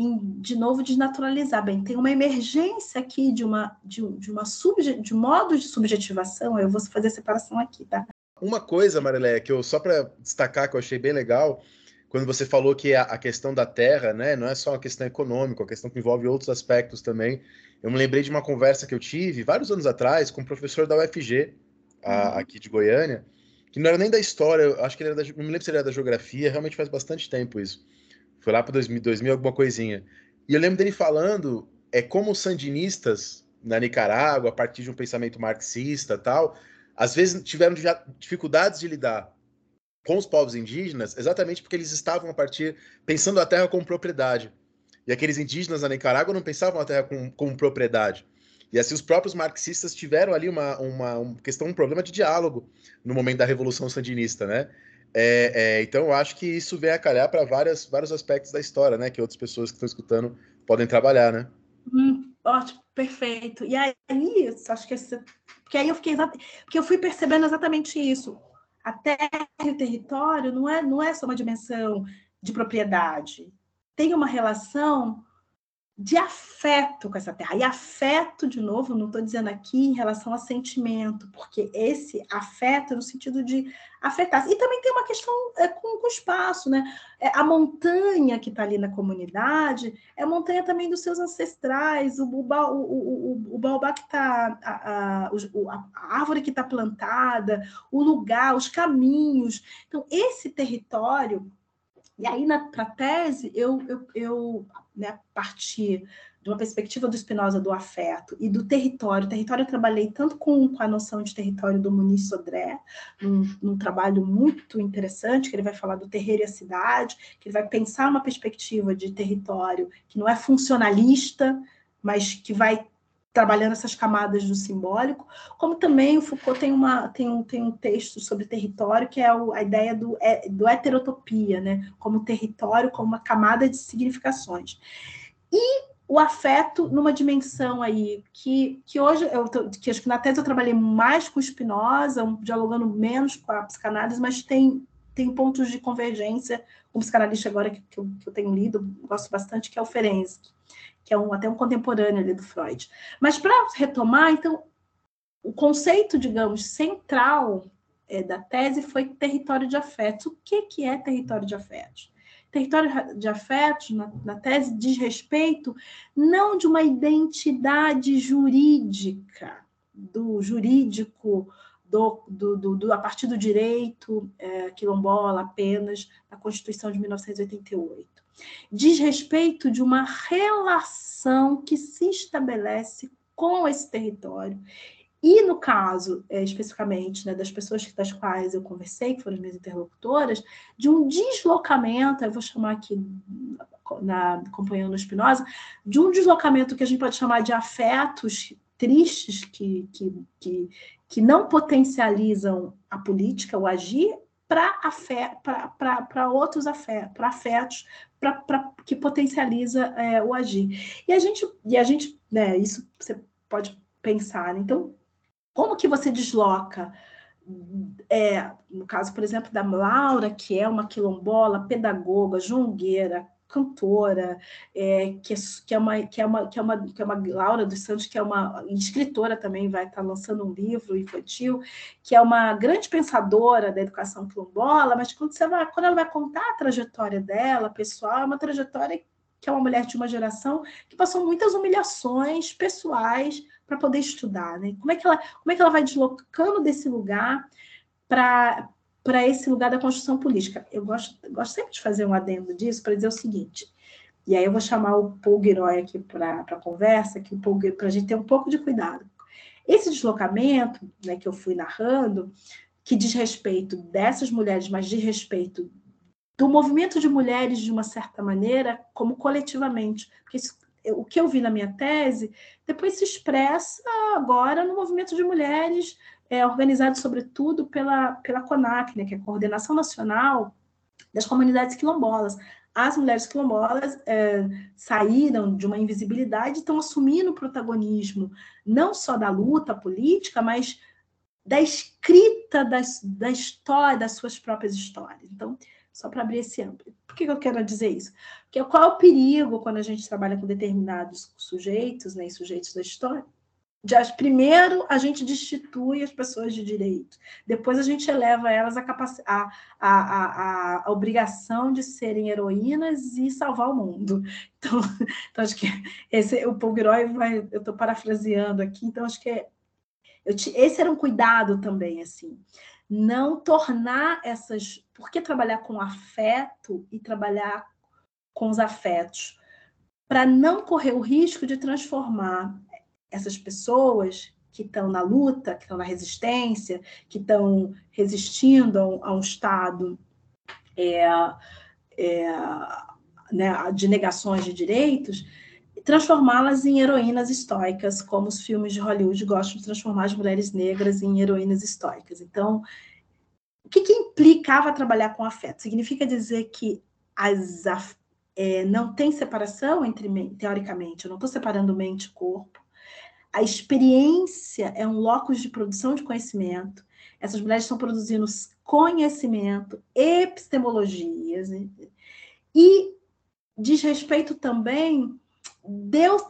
em, de novo, desnaturalizar. Bem, tem uma emergência aqui de uma de, de uma subje, de modo de subjetivação, eu vou fazer a separação aqui, tá? Uma coisa, Marileia, que eu só para destacar que eu achei bem legal, quando você falou que a, a, questão da terra, né, não é só uma questão econômica, é uma questão que envolve outros aspectos também. Eu me lembrei de uma conversa que eu tive vários anos atrás com um professor da UFG, a, uhum. aqui de Goiânia, que não era nem da história, acho que ele era da, não me lembro se ele era da geografia, realmente faz bastante tempo isso. Foi lá para 2000, 2000, alguma coisinha. E eu lembro dele falando é como os sandinistas na Nicarágua, a partir de um pensamento marxista tal, às vezes tiveram dificuldades de lidar com os povos indígenas, exatamente porque eles estavam a partir pensando a terra como propriedade. E aqueles indígenas na Nicarágua não pensavam a terra como, como propriedade. E assim os próprios marxistas tiveram ali uma, uma, uma questão, um problema de diálogo no momento da Revolução Sandinista, né? É, é, então, eu acho que isso vem a calhar para vários aspectos da história, né? Que outras pessoas que estão escutando podem trabalhar, né? Hum, ótimo, perfeito. E aí, acho que esse, porque aí eu fiquei porque eu fui percebendo exatamente isso. a terra e o território não é, não é só uma dimensão de propriedade. Tem uma relação de afeto com essa terra. E afeto, de novo, não estou dizendo aqui em relação a sentimento, porque esse afeto é no sentido de afetar. E também tem uma questão é, com, com o espaço, né? É, a montanha que está ali na comunidade é a montanha também dos seus ancestrais, o, o, o, o, o baobá que está, a, a, a árvore que está plantada, o lugar, os caminhos. Então, esse território e aí, para a tese, eu, eu, eu né, parti de uma perspectiva do Spinoza do afeto e do território. Território eu trabalhei tanto com, com a noção de território do Muniz Sodré, num, num, trabalho muito interessante, que ele vai falar do terreiro e a cidade, que ele vai pensar uma perspectiva de território que não é funcionalista, mas que vai trabalhando essas camadas do simbólico, como também o Foucault tem, uma, tem, um, tem um texto sobre território, que é o, a ideia do, é, do heterotopia, né? como território, como uma camada de significações. E o afeto numa dimensão aí que, que hoje, eu, que acho que na tese eu trabalhei mais com Spinoza, dialogando menos com a psicanálise, mas tem, tem pontos de convergência com o psicanalista agora que, que, eu, que eu tenho lido, gosto bastante, que é o Ferenczi que é um, até um contemporâneo ali do Freud. Mas para retomar, então, o conceito, digamos, central é, da tese foi território de afetos. O que, que é território de afetos? Território de afetos, na, na tese, diz respeito não de uma identidade jurídica, do jurídico do, do, do, do, a partir do direito é, quilombola apenas, na Constituição de 1988 diz respeito de uma relação que se estabelece com esse território. E no caso, é, especificamente, né, das pessoas das quais eu conversei, que foram as minhas interlocutoras, de um deslocamento, eu vou chamar aqui, na, acompanhando o Spinoza, de um deslocamento que a gente pode chamar de afetos tristes, que, que, que, que não potencializam a política, o agir, para outros afetos, para afetos pra, pra, que potencializa é, o agir. E a gente, e a gente né, isso você pode pensar. Né? Então, como que você desloca? É, no caso, por exemplo, da Laura, que é uma quilombola, pedagoga, jongueira, cantora, é, que, é, que, é uma, que, é uma, que, é uma, que é uma Laura dos Santos, que é uma escritora também, vai estar lançando um livro infantil, que é uma grande pensadora da educação quilombola, mas quando, você vai, quando ela vai contar a trajetória dela, pessoal, é uma trajetória que é uma mulher de uma geração que passou muitas humilhações pessoais para poder estudar, né? Como é que ela, como é que ela vai deslocando desse lugar para para esse lugar da construção política. Eu gosto, gosto sempre de fazer um adendo disso para dizer o seguinte, e aí eu vou chamar o Paul aqui para a conversa, para a gente ter um pouco de cuidado. Esse deslocamento né, que eu fui narrando, que diz respeito dessas mulheres, mas diz respeito do movimento de mulheres de uma certa maneira, como coletivamente. Porque isso, o que eu vi na minha tese, depois se expressa agora no movimento de mulheres é organizado sobretudo pela, pela CONAC, né, que é a Coordenação Nacional das Comunidades Quilombolas. As mulheres quilombolas é, saíram de uma invisibilidade e estão assumindo o protagonismo não só da luta política, mas da escrita das, da história, das suas próprias histórias. Então, só para abrir esse âmbito. Por que eu quero dizer isso? Porque qual é o perigo quando a gente trabalha com determinados sujeitos, né, sujeitos da história? Primeiro a gente destitui as pessoas de direito, depois a gente eleva elas a, a, a, a, obrigação de serem heroínas e salvar o mundo. Então, então acho que esse, o Paul Giroy vai, eu estou parafraseando aqui, então acho que é, eu, esse era um cuidado também, assim, não tornar essas. Por que trabalhar com afeto e trabalhar com os afetos? Para não correr o risco de transformar essas pessoas que estão na luta, que estão na resistência, que estão resistindo a um, Estado é, é, né, de negações de direitos, transformá-las em heroínas estoicas, como os filmes de Hollywood gostam de transformar as mulheres negras em heroínas estoicas. Então, o que, que implicava trabalhar com afeto? Significa dizer que as, é, não tem separação entre, teoricamente, eu não estou separando mente e corpo, a experiência é um locus de produção de conhecimento. Essas mulheres estão produzindo conhecimento, epistemologias, né? e diz respeito também Deus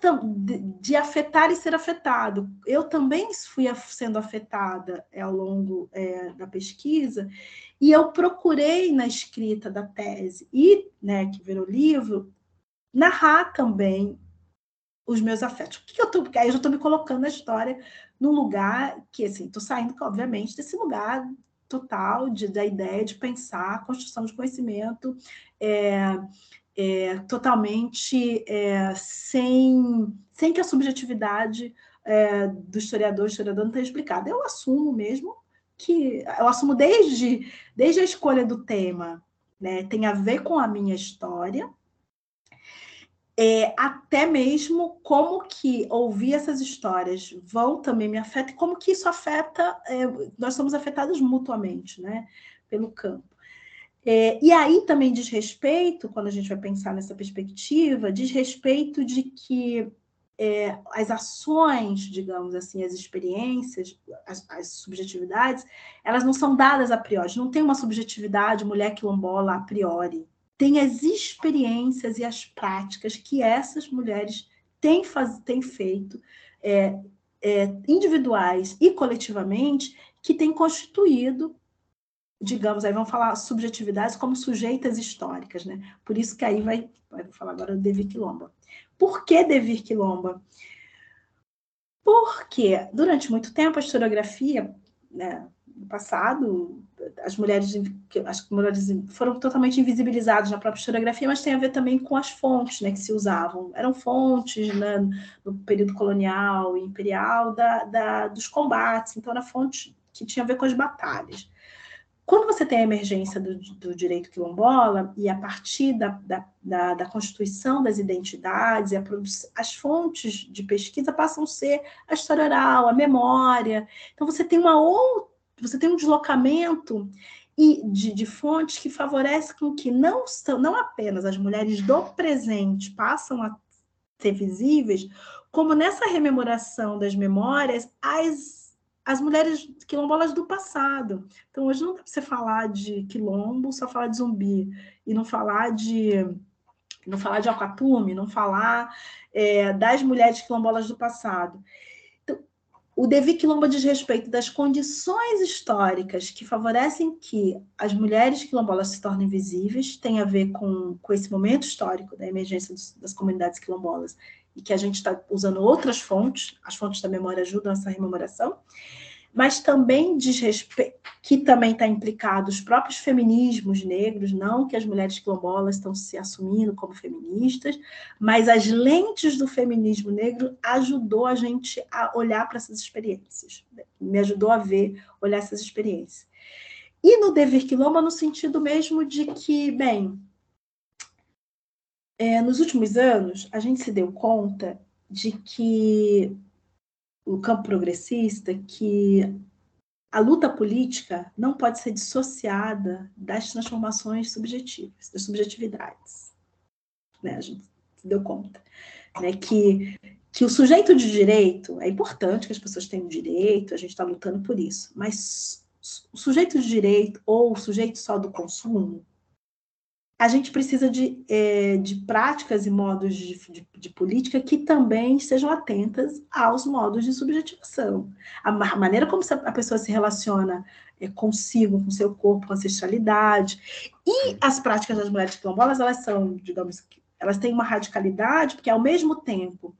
de afetar e ser afetado. Eu também fui sendo afetada é, ao longo é, da pesquisa e eu procurei na escrita da tese e, né, que virou livro, narrar também os meus afetos. O que eu tô, aí eu já estou me colocando na história num lugar que, assim, estou saindo, obviamente, desse lugar total de, da ideia de pensar construção de conhecimento é, é, totalmente é, sem, sem que a subjetividade é, do historiador, historiador não tenha explicado. Eu assumo mesmo que eu assumo desde, desde a escolha do tema, né, tem a ver com a minha história, é, até mesmo como que ouvir essas histórias vão também me afetar e como que isso afeta, é, nós somos afetados mutuamente, né, pelo campo. É, e aí também diz respeito, quando a gente vai pensar nessa perspectiva, diz respeito de que é, as ações, digamos assim, as experiências, as, as, subjetividades, elas não são dadas a priori, não tem uma subjetividade mulher quilombola a priori. Tem as experiências e as práticas que essas mulheres têm, faz, têm feito, é, é, individuais e coletivamente, que têm constituído digamos, aí vamos falar subjetividades como sujeitas históricas, né? Por isso que aí vai, vai falar agora do Devir Quilomba. Por que Devir Quilomba? Porque durante muito tempo a historiografia, né, no passado, as mulheres, as mulheres foram totalmente invisibilizadas na própria historiografia, mas tem a ver também com as fontes né, que se usavam. Eram fontes né, no período colonial e imperial da, da, dos combates, então era fonte que tinha a ver com as batalhas. Quando você tem a emergência do, do direito quilombola, e a partir da, da, da, constituição das identidades, as fontes de pesquisa passam a ser a história oral, a memória. Então, você tem uma outra, você tem um deslocamento e de, de, fontes que favorece com que não, são, não apenas as mulheres do presente passam a ser visíveis, como nessa rememoração das memórias, as as mulheres quilombolas do passado. Então, hoje não dá para você falar de quilombo, só falar de zumbi, e não falar de não falar de alcatume, não falar é, das mulheres quilombolas do passado. O Devi Quilombo diz respeito das condições históricas que favorecem que as mulheres quilombolas se tornem visíveis, tem a ver com, com esse momento histórico da emergência dos, das comunidades quilombolas e que a gente está usando outras fontes, as fontes da memória ajudam essa rememoração, mas também diz respeito, que também está implicado os próprios feminismos negros, não que as mulheres quilombolas estão se assumindo como feministas, mas as lentes do feminismo negro ajudou a gente a olhar para essas experiências, me ajudou a ver, olhar essas experiências. E no Devir Quilomba, no sentido mesmo de que, bem, é, nos últimos anos, a gente se deu conta de que o campo progressista, que a luta política não pode ser dissociada das transformações subjetivas, das subjetividades. Né? A gente se deu conta. Né? Que, que o sujeito de direito, é importante que as pessoas tenham direito, a gente está lutando por isso, mas o sujeito de direito ou o sujeito só do consumo, a gente precisa de, é, de práticas e modos de, de, de, política que também estejam atentas aos modos de subjetivação. A, a maneira como a pessoa se relaciona é, consigo, com seu corpo, com ancestralidade. E as práticas das mulheres quilombolas, elas são, digamos, elas têm uma radicalidade, porque ao mesmo tempo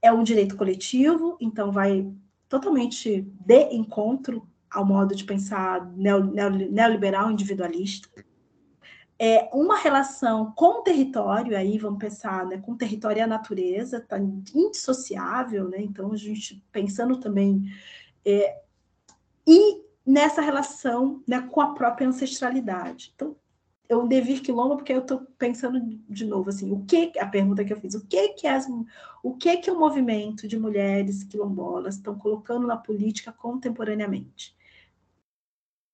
é um direito coletivo, então vai totalmente de encontro ao modo de pensar neoliberal individualista é uma relação com o território, aí vamos pensar né, com o território e a natureza, está indissociável, né? Então, a gente pensando também. É, e nessa relação né, com a própria ancestralidade. Então, eu devir quilombo porque eu estou pensando de novo assim, o que a pergunta que eu fiz, o que que as, o que que o movimento de mulheres quilombolas estão colocando na política contemporaneamente?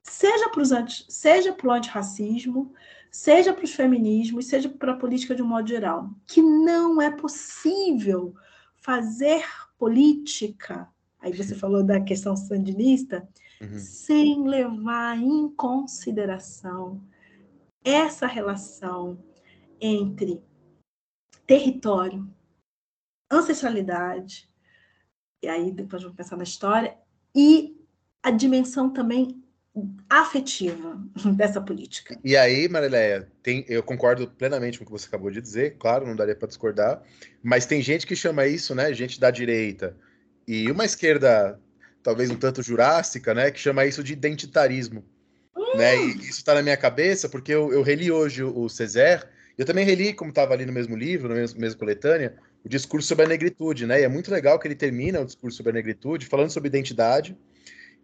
Seja para anti, seja para o antirracismo, seja para os feminismos, seja para a política de um modo geral, que não é possível fazer política aí você falou da questão sandinista, Uhum. sem levar em consideração essa relação entre território, ancestralidade, e aí depois vamos pensar na história, e a dimensão também afetiva dessa política. E aí, Marileia, tem, eu concordo plenamente com o que você acabou de dizer, claro, não daria para discordar, mas tem gente que chama isso, né, gente da direita, e uma esquerda talvez um tanto jurássica, né, que chama isso de identitarismo. Né? E isso está na minha cabeça porque eu, eu reli hoje o, Césaire, eu também reli, como estava ali no mesmo livro, no mesmo, mesmo coletânea, o discurso sobre a negritude, né? E é muito legal que ele termina o discurso sobre a negritude falando sobre identidade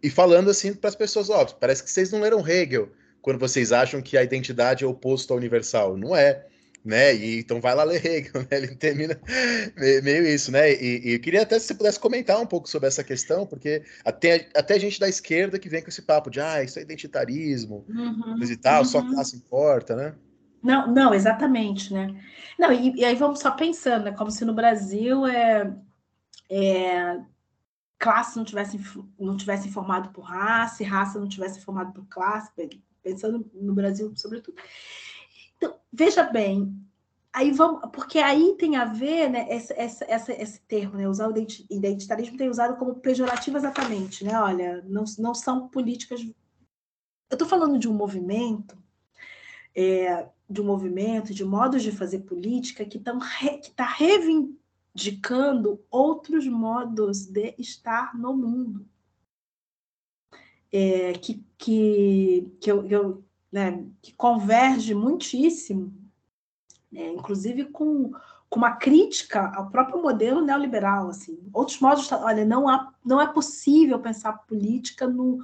e falando assim para as pessoas, ó, parece que vocês não leram Hegel quando vocês acham que a identidade é oposto ao universal. Não é né? E então vai lá ler Hegel, né? Ele termina meio isso, né? E, e, eu queria até se você pudesse comentar um pouco sobre essa questão, porque até, até gente da esquerda que vem com esse papo de ah, isso é identitarismo, Uhum, e tal, uhum. só classe importa, né? Não, não, exatamente, né? Não, e, e aí vamos só pensando, né? Como se no Brasil é, é, classe não tivesse, não tivesse formado por raça, e raça não tivesse formado por classe, pensando no Brasil sobretudo. Então, veja bem, aí vamos, porque aí tem a ver, né, esse, essa, essa, esse termo, né, usar o identi- identitarismo tem usado como pejorativo exatamente, né? Olha, não, não são políticas. Eu estou falando de um movimento, é, de um movimento, de modos de fazer política que estão que está reivindicando outros modos de estar no mundo. É, que, que, que, eu, eu, né, que converge muitíssimo, né, inclusive com, com uma crítica ao próprio modelo neoliberal. Assim. Outros modos, olha, não, há, não é possível pensar política no,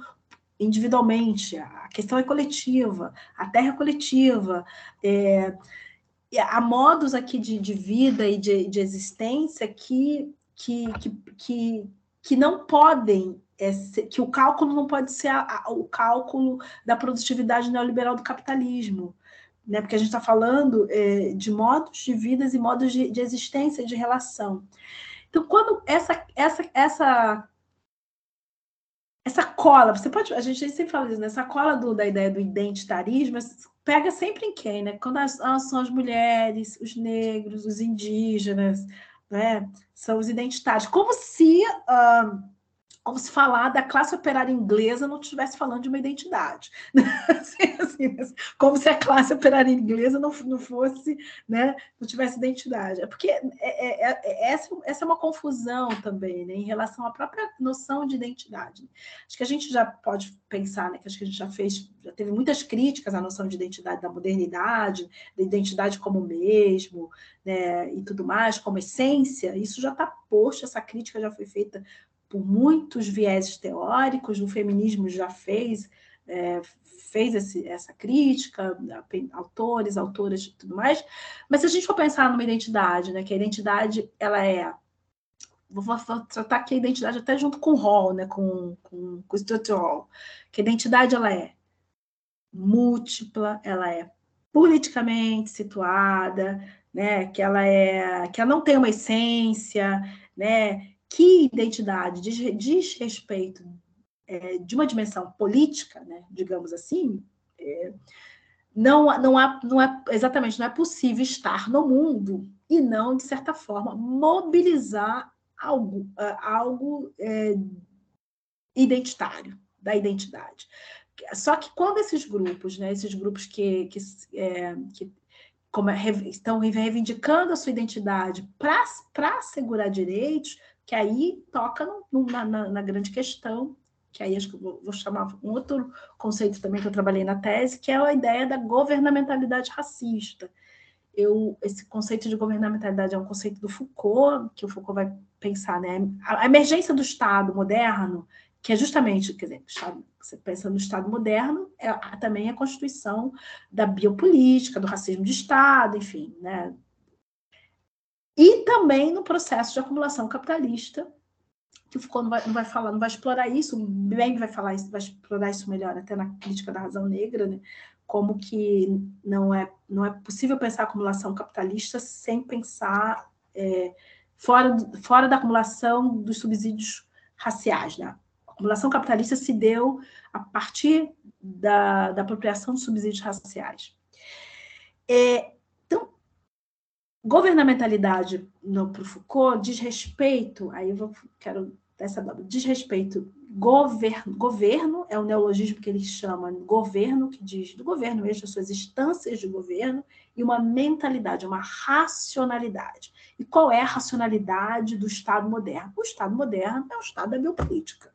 individualmente, a questão é coletiva, a terra é coletiva. É, há modos aqui de, de vida e de, de existência que, que, que, que, que não podem é, que o cálculo não pode ser a- a- o cálculo da produtividade neoliberal do capitalismo, né? porque a gente está falando é, de modos de vidas e modos de, de existência de relação. Então, quando essa, essa, essa, essa cola, você pode, a gente sempre fala isso, né? essa cola do- da ideia do identitarismo pega sempre em quem, né? Quando as, as- são as mulheres, os negros, os indígenas, né? São os identitários. Como se ah, como se falar da classe operária inglesa não estivesse falando de uma identidade. Assim, assim, como se a classe operária inglesa não, não fosse, né, não tivesse identidade. É porque é, é- é- é- essa, essa é uma confusão também, né, em relação à própria noção de identidade. Acho que a gente já pode pensar, né, que acho que a gente já fez, já teve muitas críticas à noção de identidade da modernidade, da identidade como mesmo, né, e tudo mais, como essência. Isso já está posto, essa crítica já foi feita por muitos vieses teóricos, o feminismo já fez é, fez esse- essa crítica, autores, autoras e tudo mais, mas se a gente for pensar numa identidade, né, que a identidade ela é vou tratar aqui a identidade até junto com o Hall, né, com, com, com o Stuart Hall, que a identidade ela é múltipla, ela é politicamente situada, né, que ela é que ela não tem uma essência, né, que identidade diz, diz respeito é, de uma dimensão política, né, digamos assim, é, não, não, há, não é exatamente não é possível estar no mundo e não, de certa forma, mobilizar algo, algo é, identitário, da identidade. Só que quando esses grupos, né, esses grupos que, que, é, que como é, estão reivindicando a sua identidade para assegurar direitos, que aí toca no- no- na, na- grande questão, que aí acho que eu vou, vou chamar um outro conceito também que eu trabalhei na tese, que é a ideia da governamentalidade racista. Eu, esse conceito de governamentalidade é um conceito do Foucault, que o Foucault vai pensar, né? A, emergência do Estado moderno, que é justamente, quer dizer, Estado, você pensa no Estado moderno, é também a constituição da biopolítica, do racismo de Estado, enfim, né? E também no processo de acumulação capitalista, que Foucault não vai, não vai falar, não vai explorar isso, Bem vai falar isso, vai explorar isso melhor até na crítica da razão negra, né? Como que não é, não é possível pensar a acumulação capitalista sem pensar é, fora, fora da acumulação dos subsídios raciais. Né? A acumulação capitalista se deu a partir da, da apropriação de subsídios raciais. É, governamentalidade para o Foucault diz respeito, aí eu vou, quero dessa diz respeito governo, governo é o neologismo que ele chama governo, que diz do governo mesmo, as suas instâncias de governo, e uma mentalidade, uma racionalidade. E qual é a racionalidade do Estado moderno? O Estado moderno é o Estado da biopolítica.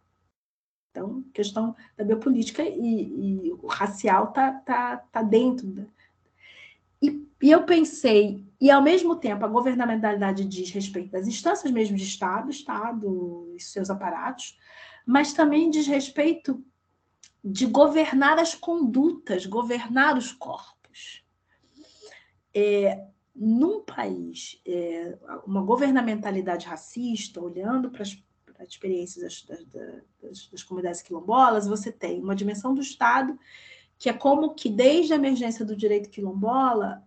Então, questão da biopolítica e, e o racial está tá, tá dentro. E, e eu pensei, e ao mesmo tempo a governamentalidade diz respeito das instâncias mesmo de Estado, Estado e seus aparatos, mas também diz respeito de governar as condutas, governar os corpos. É, num país, é, uma governamentalidade racista, olhando para as, para as experiências das, das, das, comunidades quilombolas, você tem uma dimensão do Estado que é como que desde a emergência do direito quilombola,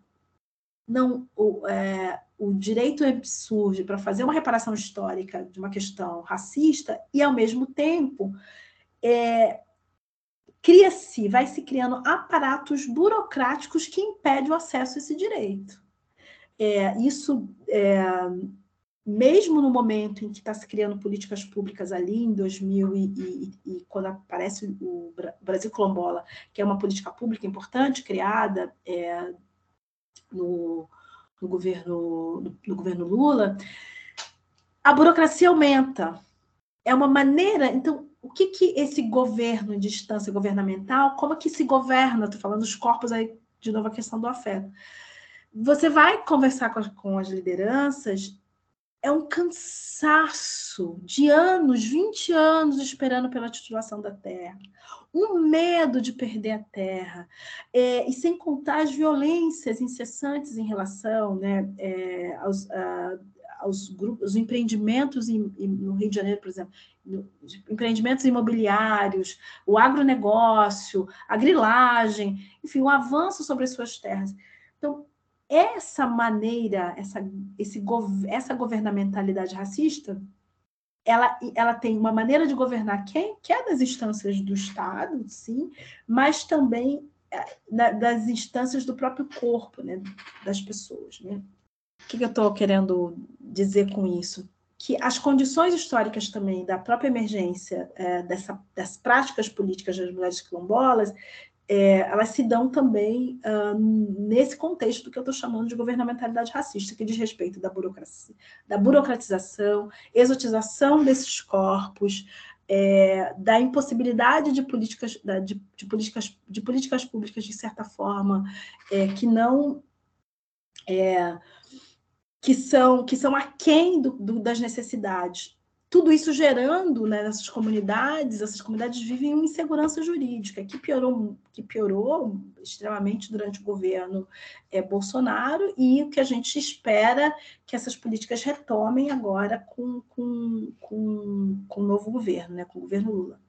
não o, é, o direito surge para fazer uma reparação histórica de uma questão racista e, ao mesmo tempo, é, cria-se, vai se criando aparatos burocráticos que impedem o acesso a esse direito. É, isso, é, mesmo no momento em que está se criando políticas públicas ali, em 2000, e, e, e, quando aparece o Brasil Colombola, que é uma política pública importante, criada é, no no governo, no, no governo Lula, a burocracia aumenta. É uma maneira. Então, o que, que esse governo de instância governamental, como é que se governa? Estou falando dos corpos aí, de novo, a questão do afeto. Você vai conversar com as, com as lideranças, é um cansaço de anos, 20 anos esperando pela titulação da terra um medo de perder a terra, é, e sem contar as violências incessantes em relação né, é, aos, a, aos grupos, os empreendimentos em, em, no Rio de Janeiro, por exemplo, empreendimentos imobiliários, o agronegócio, a grilagem, enfim, o avanço sobre as suas terras. Então, essa maneira, essa, esse, essa governamentalidade racista ela, ela tem uma maneira de governar quem que é das instâncias do Estado, sim, mas também é, das instâncias do próprio corpo, né, das pessoas. Né? O que, que eu estou querendo dizer com isso? Que as condições históricas também da própria emergência é, dessa, das práticas políticas das mulheres quilombolas é, elas se dão também uh, nesse contexto que eu estou chamando de governamentalidade racista, que diz respeito da burocracia, da burocratização, exotização desses corpos, é, da impossibilidade de políticas, de, de, políticas, de políticas públicas, de certa forma, é, que não é, que são que são aquém do, do, das necessidades tudo isso gerando né, nessas comunidades, essas comunidades vivem uma insegurança jurídica que piorou, que piorou extremamente durante o governo é, Bolsonaro e o que a gente espera que essas políticas retomem agora com, com, com, com o novo governo, né, com o governo Lula.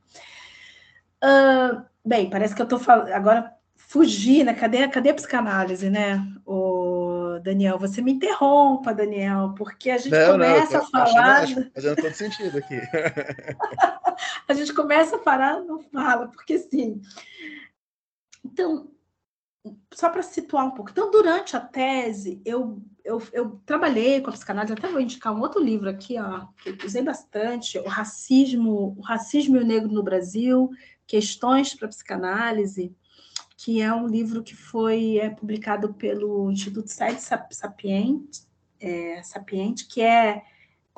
Uh, bem, parece que eu estou agora fugir, né? Cadê, cadê a psicanálise, né? O, Daniel. Você me interrompa, Daniel, porque a gente não, começa não, a falar. Achando, fazendo todo sentido aqui. a gente começa a parar, não fala, porque sim. Então, só para situar um pouco. Então, durante a tese, eu, eu, eu trabalhei com a psicanálise, até vou indicar um outro livro aqui, ó, que eu usei bastante, o racismo, o racismo e o negro no Brasil, questões para psicanálise que é um livro que foi é, publicado pelo Instituto Sede Sapiente, é, Sapiente, que é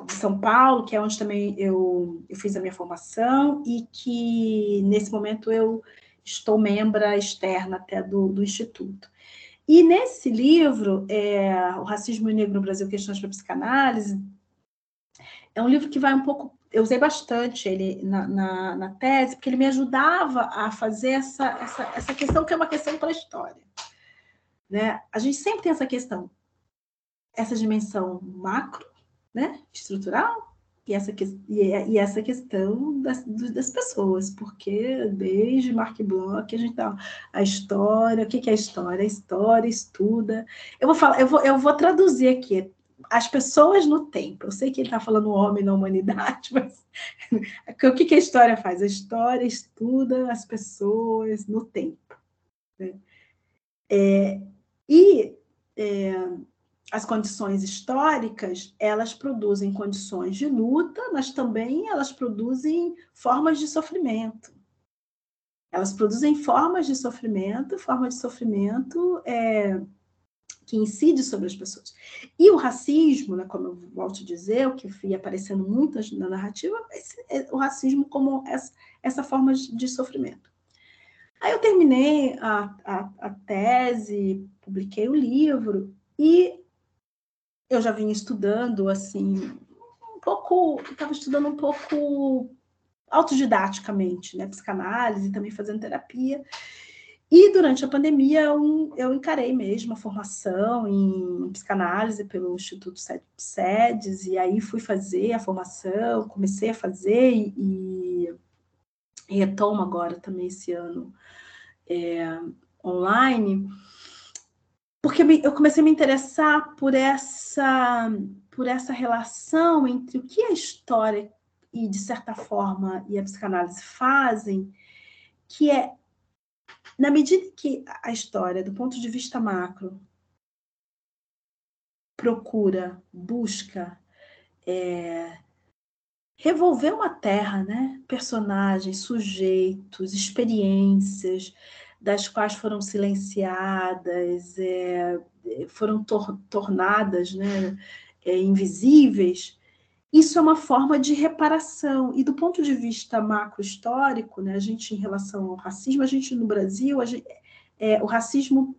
de São Paulo, que é onde também eu, eu fiz a minha formação, e que nesse momento eu estou membra externa até do, do Instituto. E nesse livro, é, O Racismo e Negro no Brasil, Questões para a Psicanálise, é um livro que vai um pouco eu usei bastante ele na, na, na, tese, porque ele me ajudava a fazer essa, essa, essa questão que é uma questão para a história. Né? A gente sempre tem essa questão, essa dimensão macro, né? estrutural, e essa, e, essa questão das, das pessoas, porque desde Mark Bloch a gente tá a história, o que, que é a história? A história estuda. Eu vou falar, eu vou, eu vou traduzir aqui as pessoas no tempo. Eu sei que ele está falando homem na humanidade, mas o que, que a história faz? A história estuda as pessoas no tempo. Né? É, e é, as condições históricas, elas produzem condições de luta, mas também elas produzem formas de sofrimento. Elas produzem formas de sofrimento, formas de sofrimento é, que incide sobre as pessoas. E o racismo, né, como eu volto a dizer, o que ia aparecendo muito na narrativa, é o racismo como essa, essa forma de sofrimento. Aí eu terminei a, a, a tese, publiquei o livro, e eu já vinha estudando, assim, um pouco, estava estudando um pouco autodidaticamente, né, psicanálise, também fazendo terapia, e durante a pandemia eu, eu encarei mesmo a formação em psicanálise pelo Instituto SEDES, e aí fui fazer a formação, comecei a fazer e, e retomo agora também esse ano é, online, porque eu comecei a me interessar por essa, por essa relação entre o que a história e, de certa forma, e a psicanálise fazem, que é na medida que a história, do ponto de vista macro, procura, busca é, revolver uma terra, né? Personagens, sujeitos, experiências das quais foram silenciadas, é, foram tor tornadas né, é, invisíveis, isso é uma forma de reparação. E do ponto de vista macro-histórico, né, a gente, em relação ao racismo, a gente no Brasil, gente, é, o racismo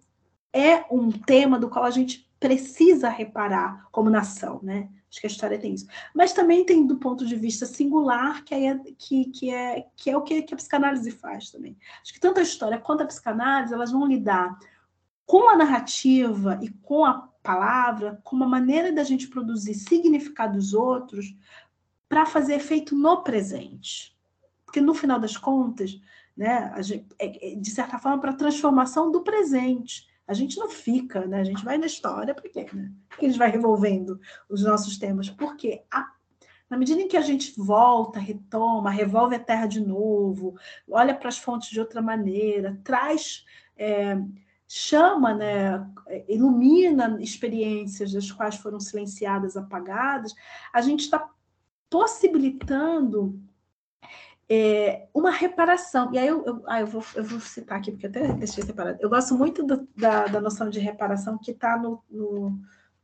é um tema do qual a gente precisa reparar como nação, né? Acho que a história tem isso. Mas também tem do ponto de vista singular, que é, que, que é, que é o que, que a psicanálise faz também. Acho que tanto a história quanto a psicanálise, elas vão lidar com a narrativa e com a palavra como uma maneira da gente produzir significados outros para fazer efeito no presente. Porque no final das contas, né, gente, é, é, de certa forma, para a transformação do presente. A gente não fica, né? A gente vai na história, por quê? Né? Por que a gente vai revolvendo os nossos temas? Porque a, na medida em que a gente volta, retoma, revolve a terra de novo, olha para as fontes de outra maneira, traz. É, chama, né, ilumina experiências das quais foram silenciadas, apagadas, a gente está possibilitando é, uma reparação. E aí eu, eu, ah, eu, vou, eu vou citar aqui, porque até deixei separado. Eu gosto muito do, da, da noção de reparação que está no, no,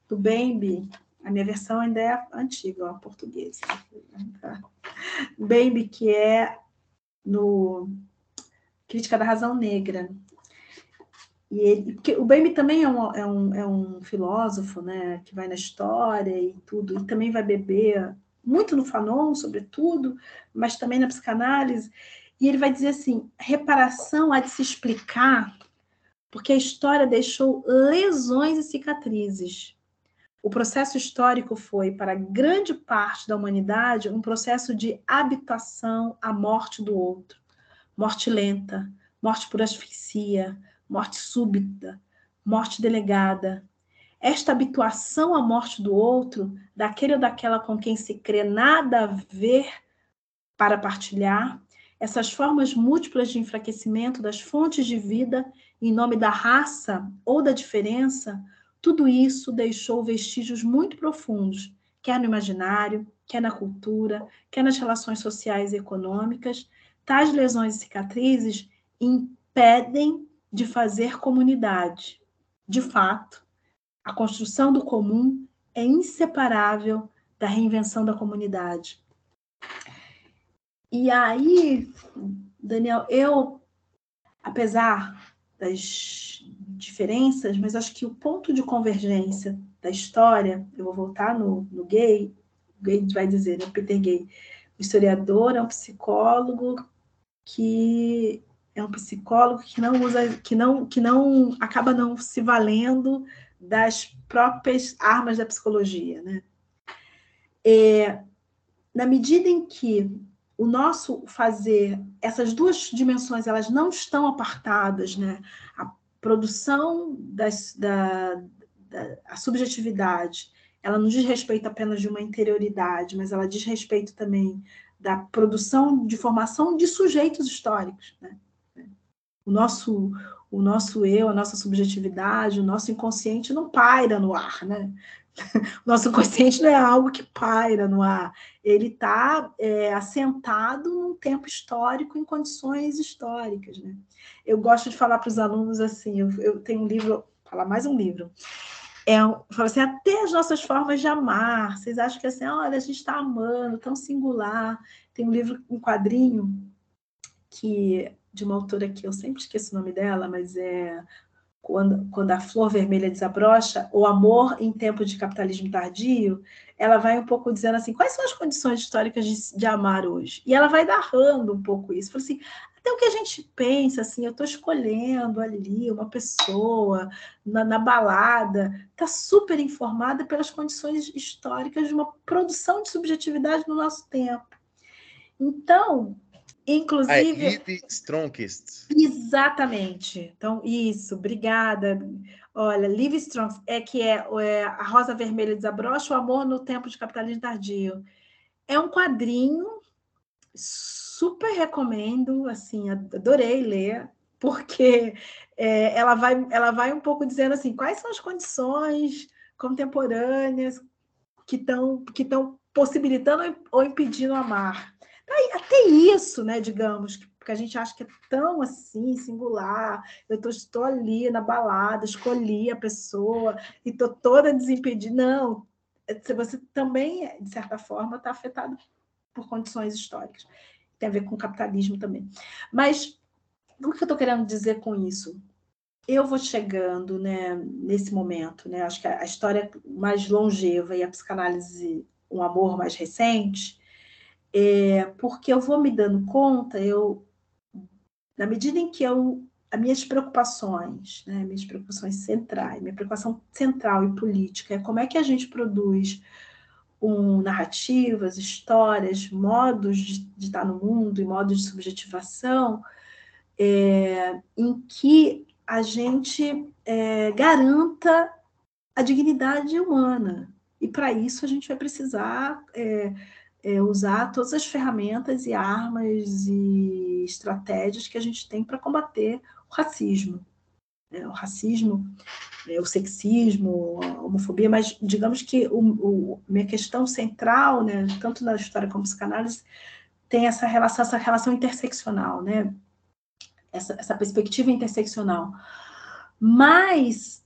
do Bembe. A minha versão ainda é antiga, ó, portuguesa. Bembe, que é no Crítica da Razão Negra. E ele, porque o Bembe também é um, é, um, é um filósofo, né, que vai na história e tudo, e também vai beber muito no Fanon, sobretudo, mas também na psicanálise. E ele vai dizer assim: reparação há de se explicar porque a história deixou lesões e cicatrizes. O processo histórico foi, para grande parte da humanidade, um processo de habitação à morte do outro. Morte lenta, morte por asfixia, morte súbita, morte delegada. Esta habituação à morte do outro, daquele ou daquela com quem se crê nada a ver para partilhar, essas formas múltiplas de enfraquecimento das fontes de vida em nome da raça ou da diferença, tudo isso deixou vestígios muito profundos, quer no imaginário, quer na cultura, quer nas relações sociais e econômicas. Tais lesões e cicatrizes impedem de fazer comunidade. De fato, a construção do comum é inseparável da reinvenção da comunidade. E aí, Daniel, eu, apesar das diferenças, mas acho que o ponto de convergência da história, eu vou voltar no, no gay, o gay vai dizer, né, Peter Gay, o historiador é um psicólogo que é um psicólogo que não usa, que não, que não acaba não se valendo das próprias armas da psicologia, né? É, na medida em que o nosso fazer, essas duas dimensões, elas não estão apartadas, né? A produção das, da, da a subjetividade ela não diz respeito apenas de uma interioridade, mas ela diz respeito também da produção de formação de sujeitos históricos. Né? O nosso, o nosso eu, a nossa subjetividade, o nosso inconsciente não paira no ar, né? O nosso inconsciente não é algo que paira no ar, ele está é, assentado num tempo histórico, em condições históricas. Né? Eu gosto de falar para os alunos assim: eu, eu tenho um livro, falar mais um livro, é, falo assim, até as nossas formas de amar. Vocês acham que assim, olha, a gente está amando, tão singular. Tem um livro, um quadrinho que de uma autora que eu sempre esqueço o nome dela, mas é quando, quando a flor vermelha desabrocha, o amor em tempo de capitalismo tardio, ela vai um pouco dizendo assim, quais são as condições históricas de, de amar hoje? E ela vai narrando um pouco isso. Fala assim, até o que a gente pensa, assim, eu estou escolhendo ali uma pessoa na, na balada, está super informada pelas condições históricas de uma produção de subjetividade no nosso tempo. Então, inclusive. Live Strongest. Exatamente. Então, isso, obrigada. Olha, Live Strong é que é, é a Rosa Vermelha desabrocha o amor no tempo de capitalismo tardio. É um quadrinho super recomendo, assim, adorei ler, porque é, ela, vai, ela vai um pouco dizendo assim, quais são as condições contemporâneas que estão que estão possibilitando ou impedindo amar. Até isso, né, digamos, porque a gente acha que é tão assim, singular. Eu tô, estou ali na balada, escolhi a pessoa e estou toda desimpedida. Não, você também, de certa forma, está afetado por condições históricas tem a ver com capitalismo também. Mas o que eu estou querendo dizer com isso? Eu vou chegando né, nesse momento, né, acho que a história mais longeva e a psicanálise, um amor mais recente, é porque eu vou me dando conta, eu, na medida em que eu, as minhas preocupações, né, minhas preocupações centrais, minha preocupação central e política é como é que a gente produz com narrativas, histórias, modos de, de, estar no mundo e modos de subjetivação, é, em que a gente é, garanta a dignidade humana. E para isso a gente vai precisar é, é, usar todas as ferramentas e armas e estratégias que a gente tem para combater o racismo. É, o racismo é, o sexismo, a homofobia, mas digamos que o, o, minha questão central, né, tanto na história como psicanálise, tem essa relação, essa relação interseccional, né? Essa, essa perspectiva interseccional. Mas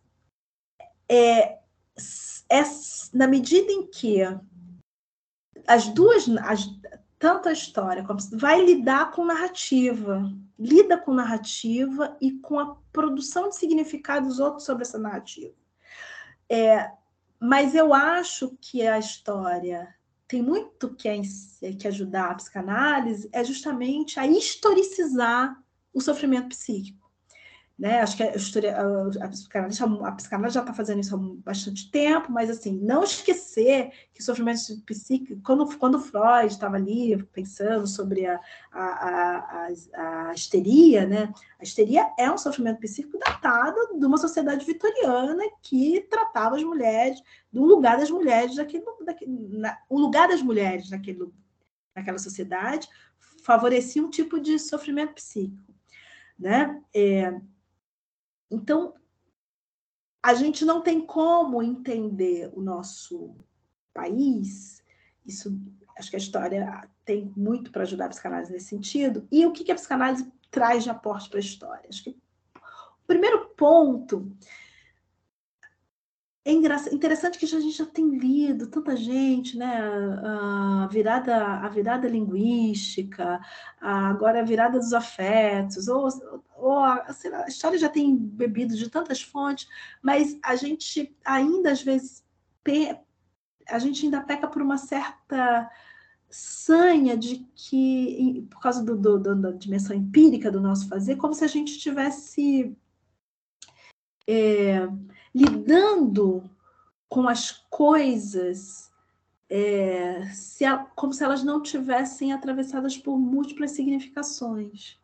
é, é, na medida em que as duas, as, tanto a história como vai lidar com narrativa, lida com narrativa e com a produção de significados outros sobre essa narrativa. É, mas eu acho que a história tem muito que, é, que ajudar a psicanálise, é justamente a historicizar o sofrimento psíquico. Né? Acho que a, a, a, psicanálise, a psicanálise já está fazendo isso há bastante tempo, mas assim, não esquecer que sofrimento psíquico, quando, quando Freud estava ali pensando sobre a, a, a, a, histeria, né? a histeria é um sofrimento psíquico datado de uma sociedade vitoriana que tratava as mulheres, do lugar das mulheres, daquele, daquele, na, o lugar das mulheres naquele, naquela sociedade favorecia um tipo de sofrimento psíquico. Né? É, então, a gente não tem como entender o nosso país, isso acho que a história tem muito para ajudar a psicanálise nesse sentido. E o que a psicanálise traz de aporte para a história? Acho que o primeiro ponto é interessante que a gente já tem lido tanta gente, né? A virada, a virada linguística, agora a virada dos afetos, ou, ou a, lá, a história já tem bebido de tantas fontes, mas a gente ainda às vezes a gente ainda peca por uma certa sanha de que, por causa do, do, do, da dimensão empírica do nosso fazer, como se a gente tivesse é, lidando com as coisas é, se como se elas não tivessem atravessadas por múltiplas significações.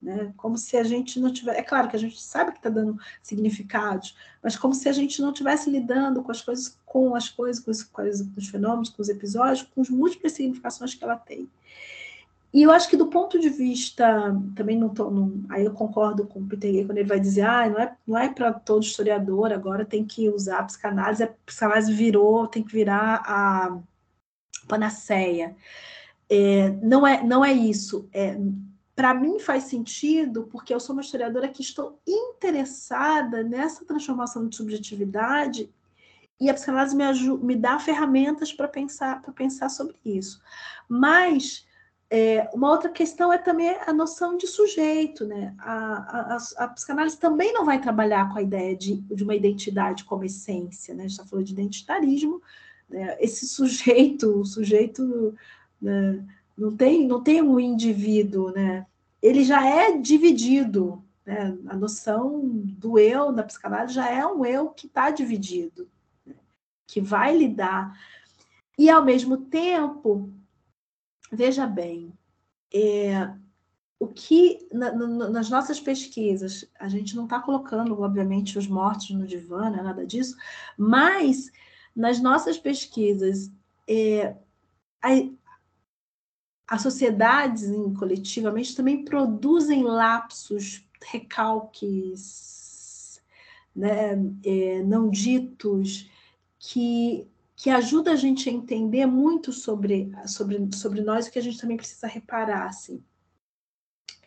né? Como se a gente não tivesse. É claro que a gente sabe que está dando significados, mas como se a gente não estivesse lidando com as coisas, com as coisas, com os, com os fenômenos, com os episódios, com as múltiplas significações que ela tem. E eu acho que do ponto de vista, também não não, aí eu concordo com o Peter Gay quando ele vai dizer, ah, não é, não é para todo historiador, agora tem que usar a psicanálise, a psicanálise virou, tem que virar a panaceia. É, não, é, não é isso. É, para mim faz sentido, porque eu sou uma historiadora que estou interessada nessa transformação de subjetividade e a psicanálise me, me dá ferramentas para pensar, pensar sobre isso. Mas é, uma outra questão é também a noção de sujeito, né? A, a, a, psicanálise também não vai trabalhar com a ideia de, de uma identidade como essência, né? A gente está falando de identitarismo, né? esse sujeito, o sujeito né? não tem não tem um indivíduo, né? Ele já é dividido, né? A noção do eu na psicanálise já é um eu que está dividido, né? que vai lidar e ao mesmo tempo Veja bem, é, o que na, na, nas nossas pesquisas, a gente não está colocando, obviamente, os mortos no divã, não é nada disso, mas nas nossas pesquisas, é, a, as sociedades coletivamente também produzem lapsos, recalques, né, é, não ditos, que que ajuda a gente a entender muito sobre, sobre, sobre nós, o que a gente também precisa reparar, assim.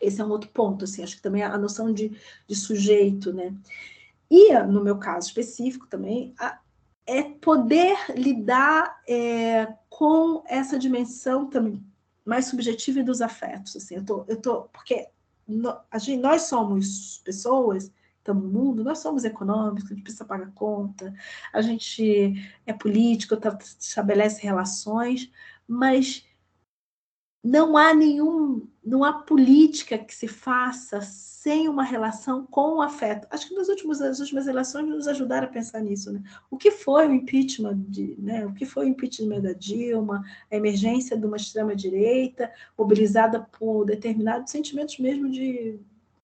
Esse é um outro ponto, assim, acho que também a noção de, de sujeito, né? E, no meu caso específico também, a, é poder lidar é, com essa dimensão também mais subjetiva dos afetos, assim, eu tô, eu tô, porque no, gente, nós somos pessoas no mundo, nós somos econômicos, a gente precisa pagar conta, a gente é político, tá, estabelece relações, mas não há nenhum, não há política que se faça sem uma relação com o afeto. Acho que nas últimas, as últimas eleições nos ajudaram a pensar nisso. Né? O que foi o impeachment, de, né? o que foi o impeachment da Dilma, a emergência de uma extrema-direita, mobilizada por determinados sentimentos mesmo de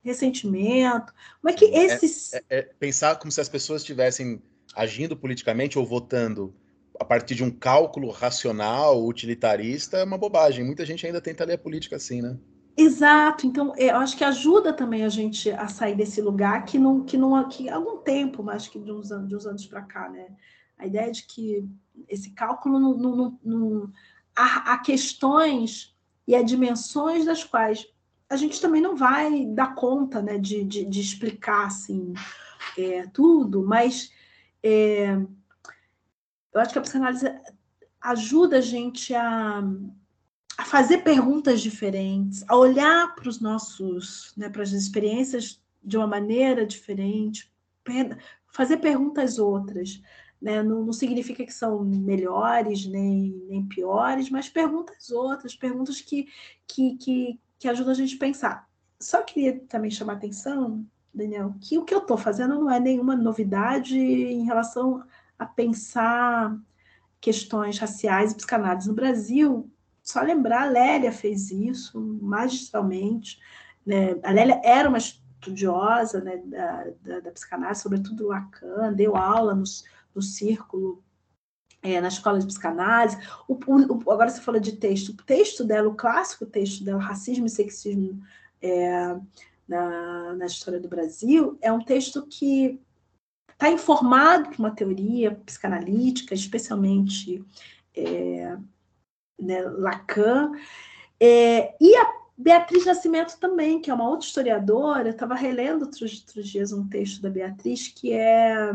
ressentimento? Como é que esses. É, é, é pensar como se as pessoas estivessem agindo politicamente ou votando a partir de um cálculo racional, utilitarista, é uma bobagem. Muita gente ainda tenta ler a política assim, né? Exato, então é, eu acho que ajuda também a gente a sair desse lugar que não que não que há algum tempo, mas que de uns anos, de uns anos para cá, né? A ideia de que esse cálculo não, não, não há, há questões e há dimensões das quais a gente também não vai dar conta né, de, de, de explicar assim, é, tudo, mas é, eu acho que a psicanálise ajuda a gente a, a fazer perguntas diferentes, a olhar para os nossos, né, para as experiências de uma maneira diferente, fazer perguntas outras. Né? Não, não, significa que são melhores nem, nem piores, mas perguntas outras, perguntas que, que, que, que ajuda a gente a pensar. Só queria também chamar a atenção, Daniel, que o que eu estou fazendo não é nenhuma novidade em relação a pensar questões raciais e psicanálise no Brasil. Só lembrar, a Lélia fez isso magistralmente. Né? A Lélia era uma estudiosa né, da, da, da psicanálise, sobretudo Lacan, deu aula no, no círculo é, na escola de psicanálise. O, o, agora você falou de texto. O texto dela, o clássico texto dela, Racismo e Sexismo é, na, na História do Brasil, é um texto que está informado por uma teoria psicanalítica, especialmente é, né, Lacan. É, e a Beatriz Nascimento também, que é uma outra historiadora, estava relendo outros, outros dias um texto da Beatriz que é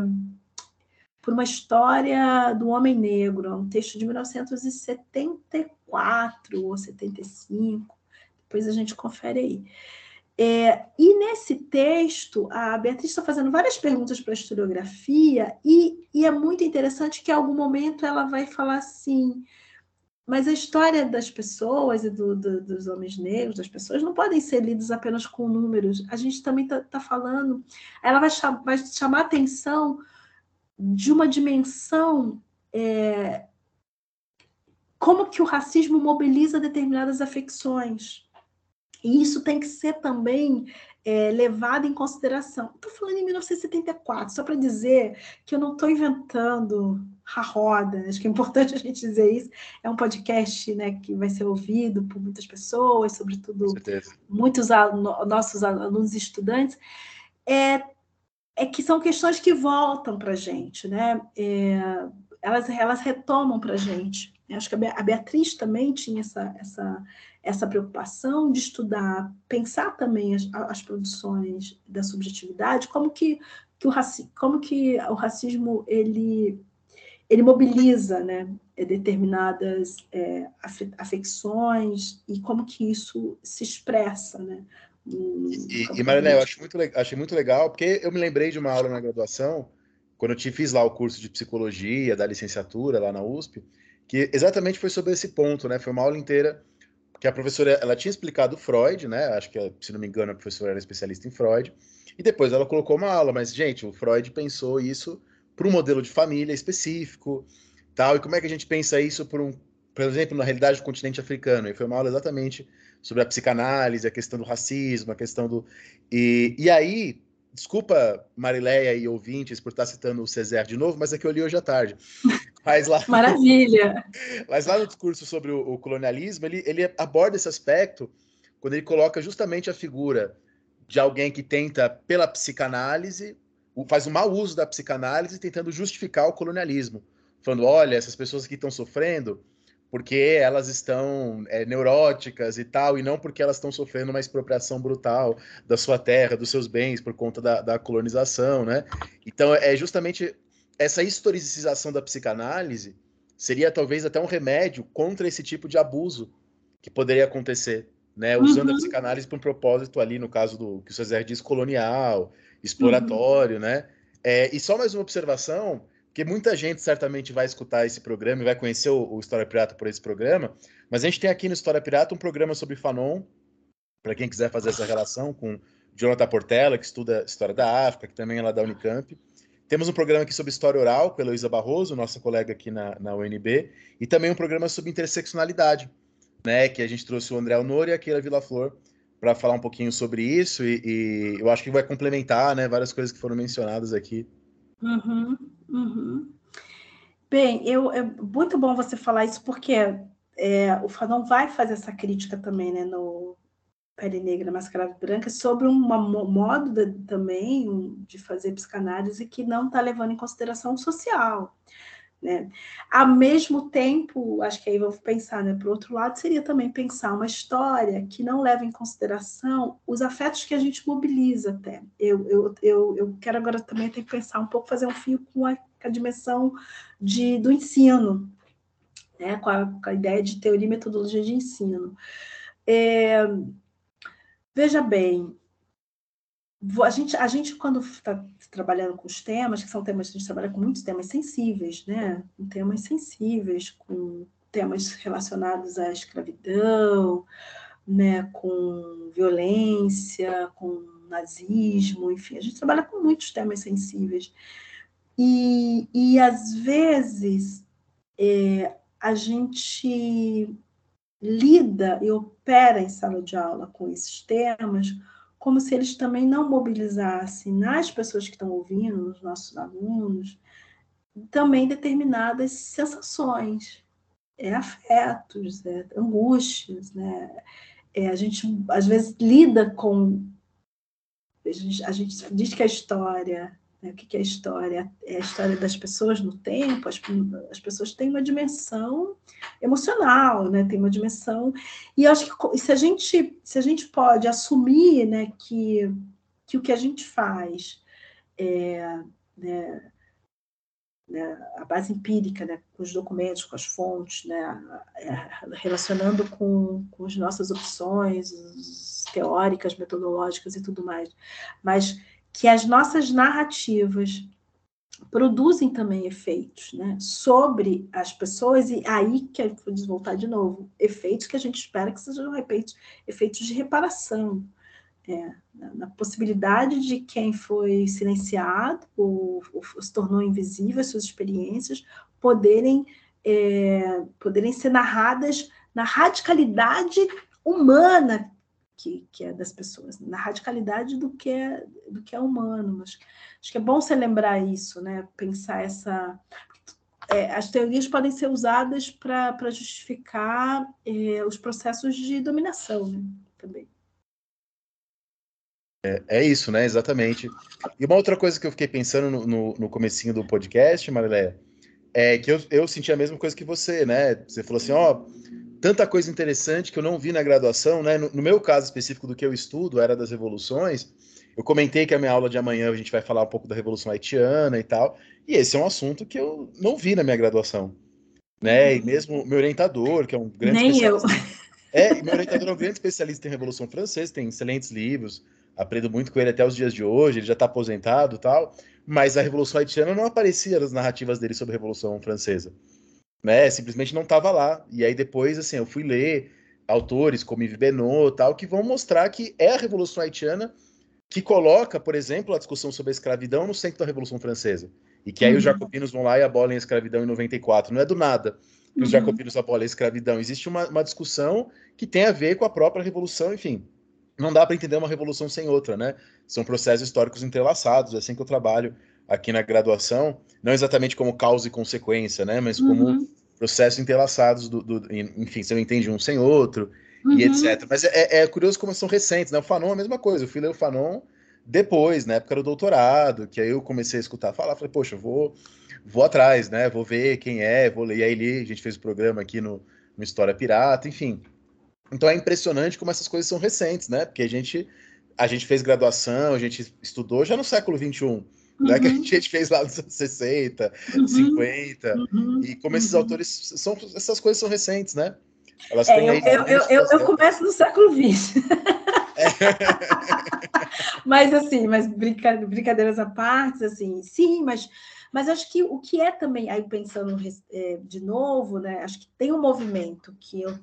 por uma história do homem negro, um texto de 1974 ou 75, depois a gente confere aí. É, e nesse texto, a Beatriz está fazendo várias perguntas para a historiografia, e, e, é muito interessante que em algum momento ela vai falar assim: mas a história das pessoas e do, do, dos homens negros, das pessoas, não podem ser lidas apenas com números. A gente também está tá falando. Ela vai, vai chamar atenção de uma dimensão é, como que o racismo mobiliza determinadas afecções. E isso tem que ser também é, levado em consideração. Estou falando em 1974, só para dizer que eu não estou inventando a roda, acho que é importante a gente dizer isso. É um podcast né, que vai ser ouvido por muitas pessoas, sobretudo muitos alunos, nossos alunos e estudantes. É, é que são questões que voltam para a gente, né? É, elas, elas retomam para a gente. Acho que a Beatriz também tinha essa, essa, essa preocupação de estudar, pensar também as, as produções da subjetividade, como que, que, o, raci, como que o racismo ele, ele mobiliza né, determinadas é, afecções e como que isso se expressa né, e, e Marilé, eu acho muito, achei muito legal, porque eu me lembrei de uma aula na graduação, quando eu te fiz lá o curso de psicologia da licenciatura lá na USP, que exatamente foi sobre esse ponto, né? Foi uma aula inteira que a professora ela tinha explicado Freud, né? Acho que, se não me engano, a professora era especialista em Freud, e depois ela colocou uma aula, mas, gente, o Freud pensou isso para um modelo de família específico, tal, e como é que a gente pensa isso por um, por exemplo, na realidade do continente africano? E foi uma aula exatamente sobre a psicanálise, a questão do racismo, a questão do. E, e aí, desculpa, Marileia e ouvintes, por estar citando o César de novo, mas é que eu li hoje à tarde. Mas lá, Maravilha! Mas lá no discurso sobre o, o colonialismo, ele, ele aborda esse aspecto quando ele coloca justamente a figura de alguém que tenta, pela psicanálise, faz um mau uso da psicanálise, tentando justificar o colonialismo. Falando, olha, essas pessoas que estão sofrendo, porque elas estão é, neuróticas e tal, e não porque elas estão sofrendo uma expropriação brutal da sua terra, dos seus bens, por conta da, da colonização, né? Então, é justamente essa historicização da psicanálise seria talvez até um remédio contra esse tipo de abuso que poderia acontecer, né? Usando uhum. a psicanálise para um propósito ali, no caso do que o César diz, colonial, exploratório, uhum. né? É, e só mais uma observação, porque muita gente certamente vai escutar esse programa e vai conhecer o, o, História Pirata por esse programa, mas a gente tem aqui no História Pirata um programa sobre Fanon, para quem quiser fazer essa relação com Jonathan Portela, que estuda História da África, que também é lá da Unicamp. Temos um programa aqui sobre História Oral, com a Heloísa Barroso, nossa colega aqui na, na UNB, e também um programa sobre interseccionalidade, né, que a gente trouxe o André Honor e a Keila Villaflor para falar um pouquinho sobre isso, e, e, eu acho que vai complementar né, várias coisas que foram mencionadas aqui. Uhum. Uhum. Bem, eu, é muito bom você falar isso, porque é, o Fanon vai fazer essa crítica também, né, no Pele Negra, Mascarada Branca, sobre um modo de, também de fazer psicanálise que não está levando em consideração o social. Né? Ao mesmo tempo, acho que aí vou pensar, né, por outro lado, seria também pensar uma história que não leva em consideração os afetos que a gente mobiliza até. Eu, eu, eu, eu quero agora também ter que pensar um pouco, fazer um fio com a, a dimensão de, do ensino, né, com, a, com a ideia de teoria e metodologia de ensino. É, veja bem, a gente, a gente quando está trabalhando com os temas, que são temas, a gente trabalha com muitos temas sensíveis, né? Com temas sensíveis, com temas relacionados à escravidão, né? com violência, com nazismo, enfim, a gente trabalha com muitos temas sensíveis. E, e às vezes, é, a gente lida e opera em sala de aula com esses temas como se eles também não mobilizassem nas pessoas que estão ouvindo, nos nossos alunos, também determinadas sensações, é, afetos, é, angústias, né? É, a gente às vezes lida com a gente, a gente diz que a história né? O que é a história? É a história das pessoas no tempo, as, as pessoas têm uma dimensão emocional, né? tem uma dimensão. E acho que se a gente, se a gente pode assumir né, que, que o que a gente faz é. Né, né, a base empírica, né, com os documentos, com as fontes, né, é, relacionando com, com as nossas opções teóricas, metodológicas e tudo mais. Mas que as nossas narrativas produzem também efeitos né, sobre as pessoas, e aí que eu vou voltar de novo, efeitos que a gente espera que sejam efeitos, efeitos de reparação, é, na possibilidade de quem foi silenciado ou, ou se tornou invisível, as suas experiências, poderem, é, poderem ser narradas na radicalidade humana que, que é das pessoas, na radicalidade do que é do que é humano. Mas acho que é bom você lembrar isso, né? Pensar essa é, as teorias podem ser usadas para justificar é, os processos de dominação né? também. É, é, isso, né? Exatamente. E uma outra coisa que eu fiquei pensando no, no, no comecinho do podcast, Marileia, é que eu, eu senti a mesma coisa que você, né? Você falou assim, ó, tanta coisa interessante que eu não vi na graduação, né? No, no meu caso específico do que eu estudo, era das revoluções, eu comentei que a minha aula de amanhã a gente vai falar um pouco da Revolução Haitiana e tal, e esse é um assunto que eu não vi na minha graduação, né? E uhum. mesmo meu orientador, que é um grande Nem eu. É, meu orientador é um grande especialista em Revolução Francesa, tem excelentes livros, aprendo muito com ele até os dias de hoje, ele já está aposentado tal, mas a Revolução Haitiana não aparecia nas narrativas dele sobre a Revolução Francesa, né? Simplesmente não estava lá. E aí depois, assim, eu fui ler autores como Yves Benoit tal, que vão mostrar que é a Revolução Haitiana que coloca, por exemplo, a discussão sobre a escravidão no centro da Revolução Francesa. E que aí uhum. os jacobinos vão lá e abolem a escravidão em 94. Não é do nada que os uhum. jacobinos abolem a escravidão. Existe uma, uma discussão que tem a ver com a própria revolução, enfim não dá para entender uma revolução sem outra, né? São processos históricos entrelaçados, é assim que eu trabalho aqui na graduação, não exatamente como causa e consequência, né? Mas como uhum. processos entrelaçados, do, do, enfim, você não entende um sem outro, uhum. e etc. Mas é, é, curioso como são recentes, né? O Fanon é a mesma coisa, eu fui ler o Fanon depois, na época do doutorado, que aí eu comecei a escutar falar, falei, poxa, vou, vou atrás, né? Vou ver quem é, vou ler. E aí li, a gente fez o programa aqui no, no História Pirata, enfim. Então é impressionante como essas coisas são recentes, né? Porque a gente, a gente fez graduação, a gente estudou já no século XXI. Uhum. Né, que a uhum. gente fez lá nos anos 60, uhum. 50, uhum. e como esses uhum. autores são, essas coisas são recentes, né? Elas é, eu, eu, eu, eu, eu começo no século XX. É. mas assim, mas brincadeiras à parte, assim, sim, mas, mas acho que o que é também, aí pensando é, de novo, né? Acho que tem um movimento que eu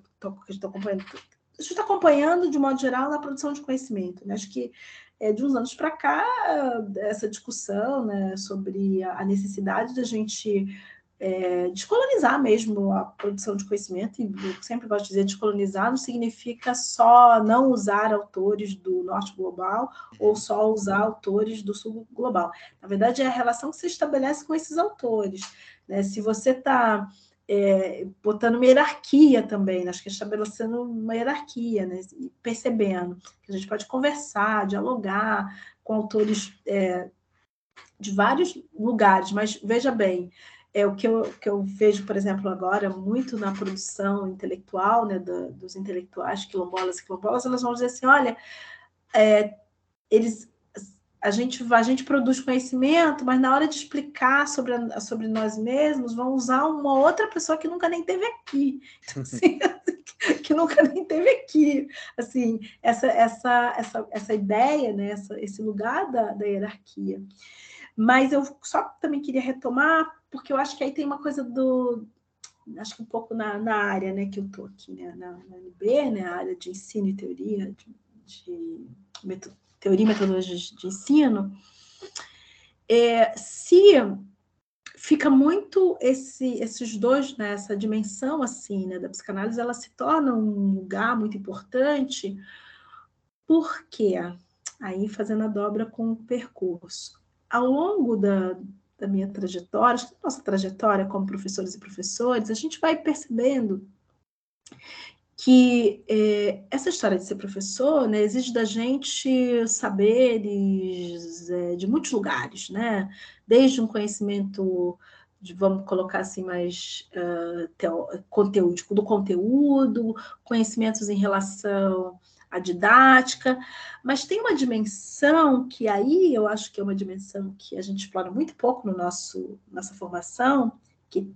estou acompanhando, a gente está acompanhando, de modo geral, na produção de conhecimento. Né? Acho que é, de uns anos para cá, essa discussão né, sobre a necessidade da gente é, descolonizar mesmo a produção de conhecimento, e eu sempre gosto de dizer descolonizar não significa só não usar autores do norte global ou só usar autores do sul global. Na verdade, é a relação que se estabelece com esses autores. Né? Se você está é, botando uma hierarquia também, né? acho que estabelecendo uma hierarquia, né? E percebendo que a gente pode conversar, dialogar com autores é, de vários lugares, mas veja bem, é o que eu, que eu vejo, por exemplo, agora, muito na produção intelectual, né, do, dos intelectuais quilombolas e quilombolas, elas vão dizer assim, olha, é, eles a gente, a gente produz conhecimento, mas na hora de explicar sobre, a, sobre nós mesmos, vão usar uma outra pessoa que nunca nem teve aqui. Então, assim, que nunca nem teve aqui. Assim, essa, essa, essa, essa ideia, né, essa, esse lugar da, da hierarquia. Mas eu só também queria retomar, porque eu acho que aí tem uma coisa do. Acho que um pouco na, na área né, que eu estou aqui, né, na, na UNB, né, a área de ensino e teoria, de, de teoria e metodologia de ensino, é, se fica muito esse, esses dois nessa né, dimensão assim né, da psicanálise, ela se torna um lugar muito importante, porque aí fazendo a dobra com o percurso, ao longo da, da minha trajetória, nossa trajetória como professores e professores, a gente vai percebendo que é, essa história de ser professor né, exige da gente saberes é, de muitos lugares, né? Desde um conhecimento, de, vamos colocar assim, mais uh, teo, conteúdico do conteúdo, conhecimentos em relação à didática, mas tem uma dimensão que aí eu acho que é uma dimensão que a gente explora muito pouco no nosso nossa formação, que,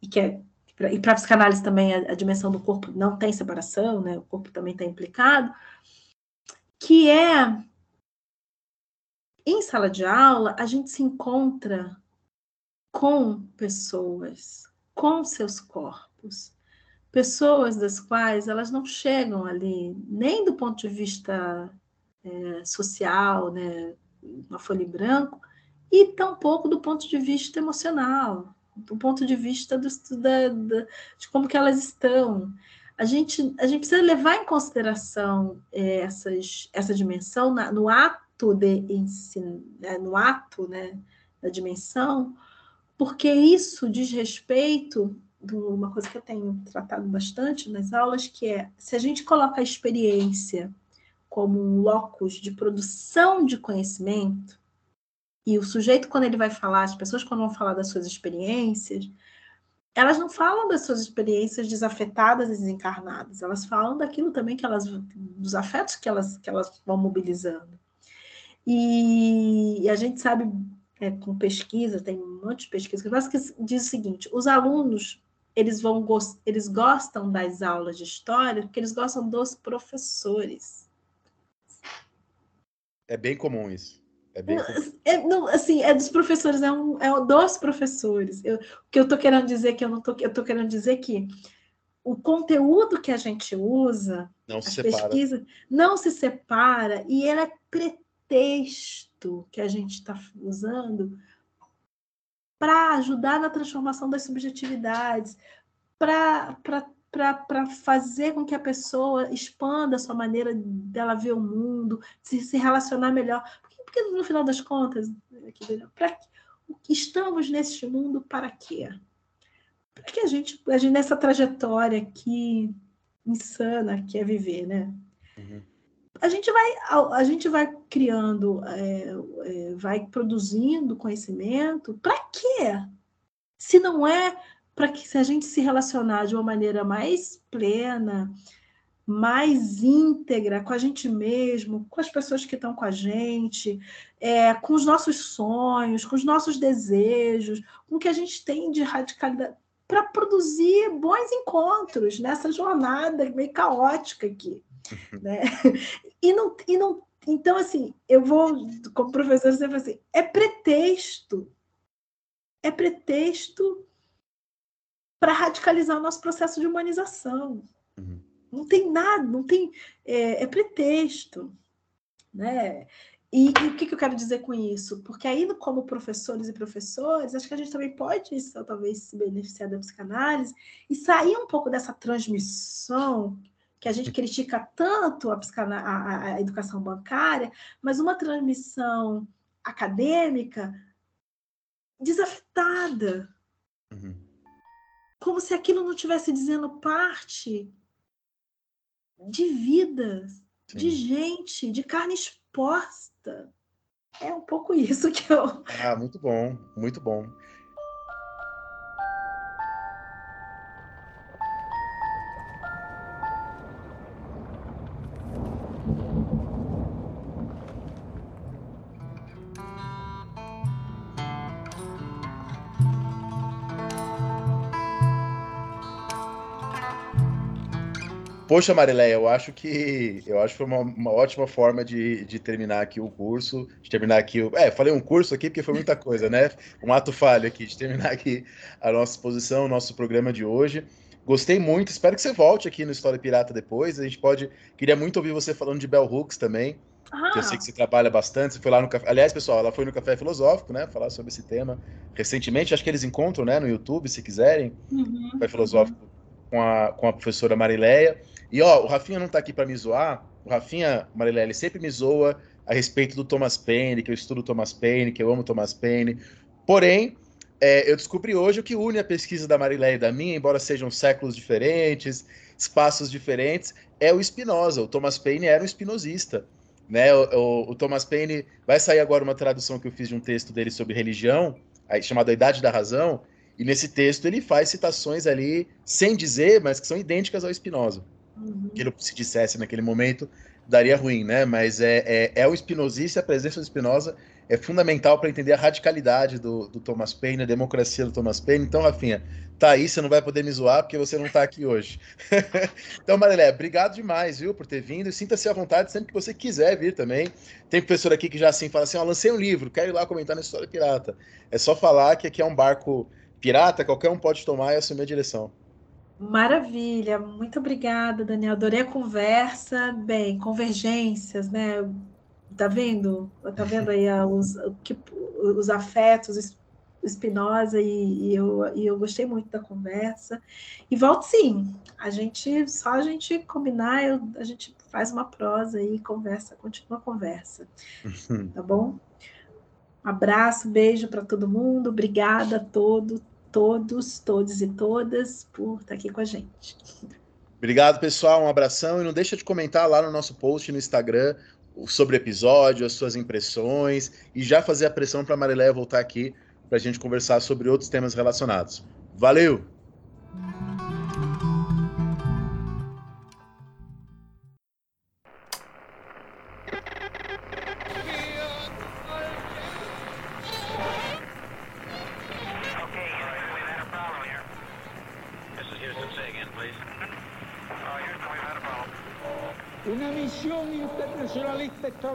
e que é e para psicanálise também a, a, dimensão do corpo não tem separação, né? O corpo também está implicado, que é em sala de aula a gente se encontra com pessoas, com seus corpos, pessoas das quais elas não chegam ali nem do ponto de vista é, social, né, uma folha em branco, e tampouco do ponto de vista emocional, do ponto de vista do, da, da, de como que elas estão. a gente, a gente precisa levar em consideração é, essas, essa dimensão na, no ato de ensino, né, no ato né, da dimensão, porque isso diz respeito uma coisa que eu tenho tratado bastante nas aulas, que é se a gente coloca a experiência como um locus de produção de conhecimento, e o sujeito, quando ele vai falar, as pessoas, quando vão falar das suas experiências, elas não falam das suas experiências desafetadas e desencarnadas, elas falam daquilo também que elas, dos afetos que elas, que elas vão mobilizando. E, e a gente sabe, é, com pesquisa, tem um monte de pesquisa que diz o seguinte: os alunos eles vão eles gostam das aulas de história porque eles gostam dos professores. É bem comum isso. É bem é, não, assim, é dos professores, é, um, é dos professores. Eu, o que eu estou querendo dizer que eu não tô, eu estou querendo dizer que o conteúdo que a gente usa, não se separa. pesquisa, não se separa e ele é pretexto que a gente está usando para ajudar na transformação das subjetividades, para para fazer com que a pessoa expanda a sua maneira dela ver o mundo, se, se relacionar melhor. Porque, no final das contas, pra, estamos neste mundo para quê? Para que a gente, a gente, nessa trajetória aqui insana que é viver, né? Uhum. A gente vai, a, a, gente vai criando, é, é, vai produzindo conhecimento. Para quê? Se não é para que se a gente se relacionar de uma maneira mais plena, mais íntegra com a gente mesmo, com as pessoas que estão com a gente, é, com os nossos sonhos, com os nossos desejos, com o que a gente tem de radicalidade, para produzir bons encontros nessa jornada meio caótica aqui. né? E não, e não, então, assim, eu vou, como professor, sempre assim, é pretexto. É pretexto para radicalizar o nosso processo de humanização. Uhum. Não tem nada, não tem. É, é pretexto. Né? E, e, o que, que, eu quero dizer com isso? Porque aí, como professores e professores, acho que a gente também pode, talvez, se beneficiar da psicanálise e sair um pouco dessa transmissão que a gente critica tanto a, a, a educação bancária, mas uma transmissão acadêmica desafetada. Uhum como se aquilo não tivesse dizendo parte de vidas, Sim. de gente, de carne exposta. É um pouco isso que eu. Ah, muito bom, muito bom. Poxa, Marileia, eu acho que eu acho que foi uma, uma, ótima forma de, de terminar aqui o curso, de terminar aqui o. É, falei um curso aqui porque foi muita coisa, né? Um ato falho aqui, de terminar aqui a nossa exposição, o nosso programa de hoje. Gostei muito, espero que você volte aqui no História Pirata depois. A gente pode. Queria muito ouvir você falando de Bell Hooks também. Ah. Que eu sei que você trabalha bastante. Você foi lá no café. Aliás, pessoal, ela foi no Café Filosófico, né? Falar sobre esse tema recentemente. Acho que eles encontram, né, no YouTube, se quiserem. Uhum. Café Filosófico com a, com a professora Marileia. E ó, o Rafinha não tá aqui para me zoar. O Rafinha, Marilene, sempre me zoa a respeito do Thomas Paine, que eu estudo Thomas Paine, que eu amo Thomas Paine. Porém, é, eu descobri hoje o que une a pesquisa da Marileia e da minha, embora sejam séculos diferentes, espaços diferentes, é o Spinoza. O Thomas Paine era um espinosista. Né? O, o, o, Thomas Paine vai sair agora uma tradução que eu fiz de um texto dele sobre religião, aí, chamado A Idade da Razão, e nesse texto ele faz citações ali, sem dizer, mas que são idênticas ao Spinoza. Uhum. Que ele se dissesse naquele momento, daria ruim, né? Mas é, é, é o espinosista, a presença do Spinoza é fundamental para entender a radicalidade do, do Thomas Paine, a democracia do Thomas Paine. Então, Rafinha, tá aí, você não vai poder me zoar porque você não tá aqui hoje. então, Marilé, obrigado demais, viu, por ter vindo. Sinta-se à vontade sempre que você quiser vir também. Tem professor aqui que já assim fala assim: ó, lancei um livro, quero ir lá comentar na história pirata. É só falar que aqui é um barco pirata, qualquer um pode tomar e assumir a direção. Maravilha, muito obrigada, Daniel. Adorei a conversa. Bem, convergências, né? Tá vendo? Tá vendo aí os, os afetos Espinosa e, e, eu, e eu gostei muito da conversa. E volto sim. A gente, só a gente combinar, eu, a gente faz uma prosa e conversa, continua a conversa. Tá bom? Um abraço, beijo para todo mundo. Obrigada a todo, todos, todos e todas por estar aqui com a gente. Obrigado, pessoal. Um abração. E não deixa de comentar lá no nosso post no Instagram sobre o episódio, as suas impressões e já fazer a pressão para a Mariléia voltar aqui para a gente conversar sobre outros temas relacionados. Valeu!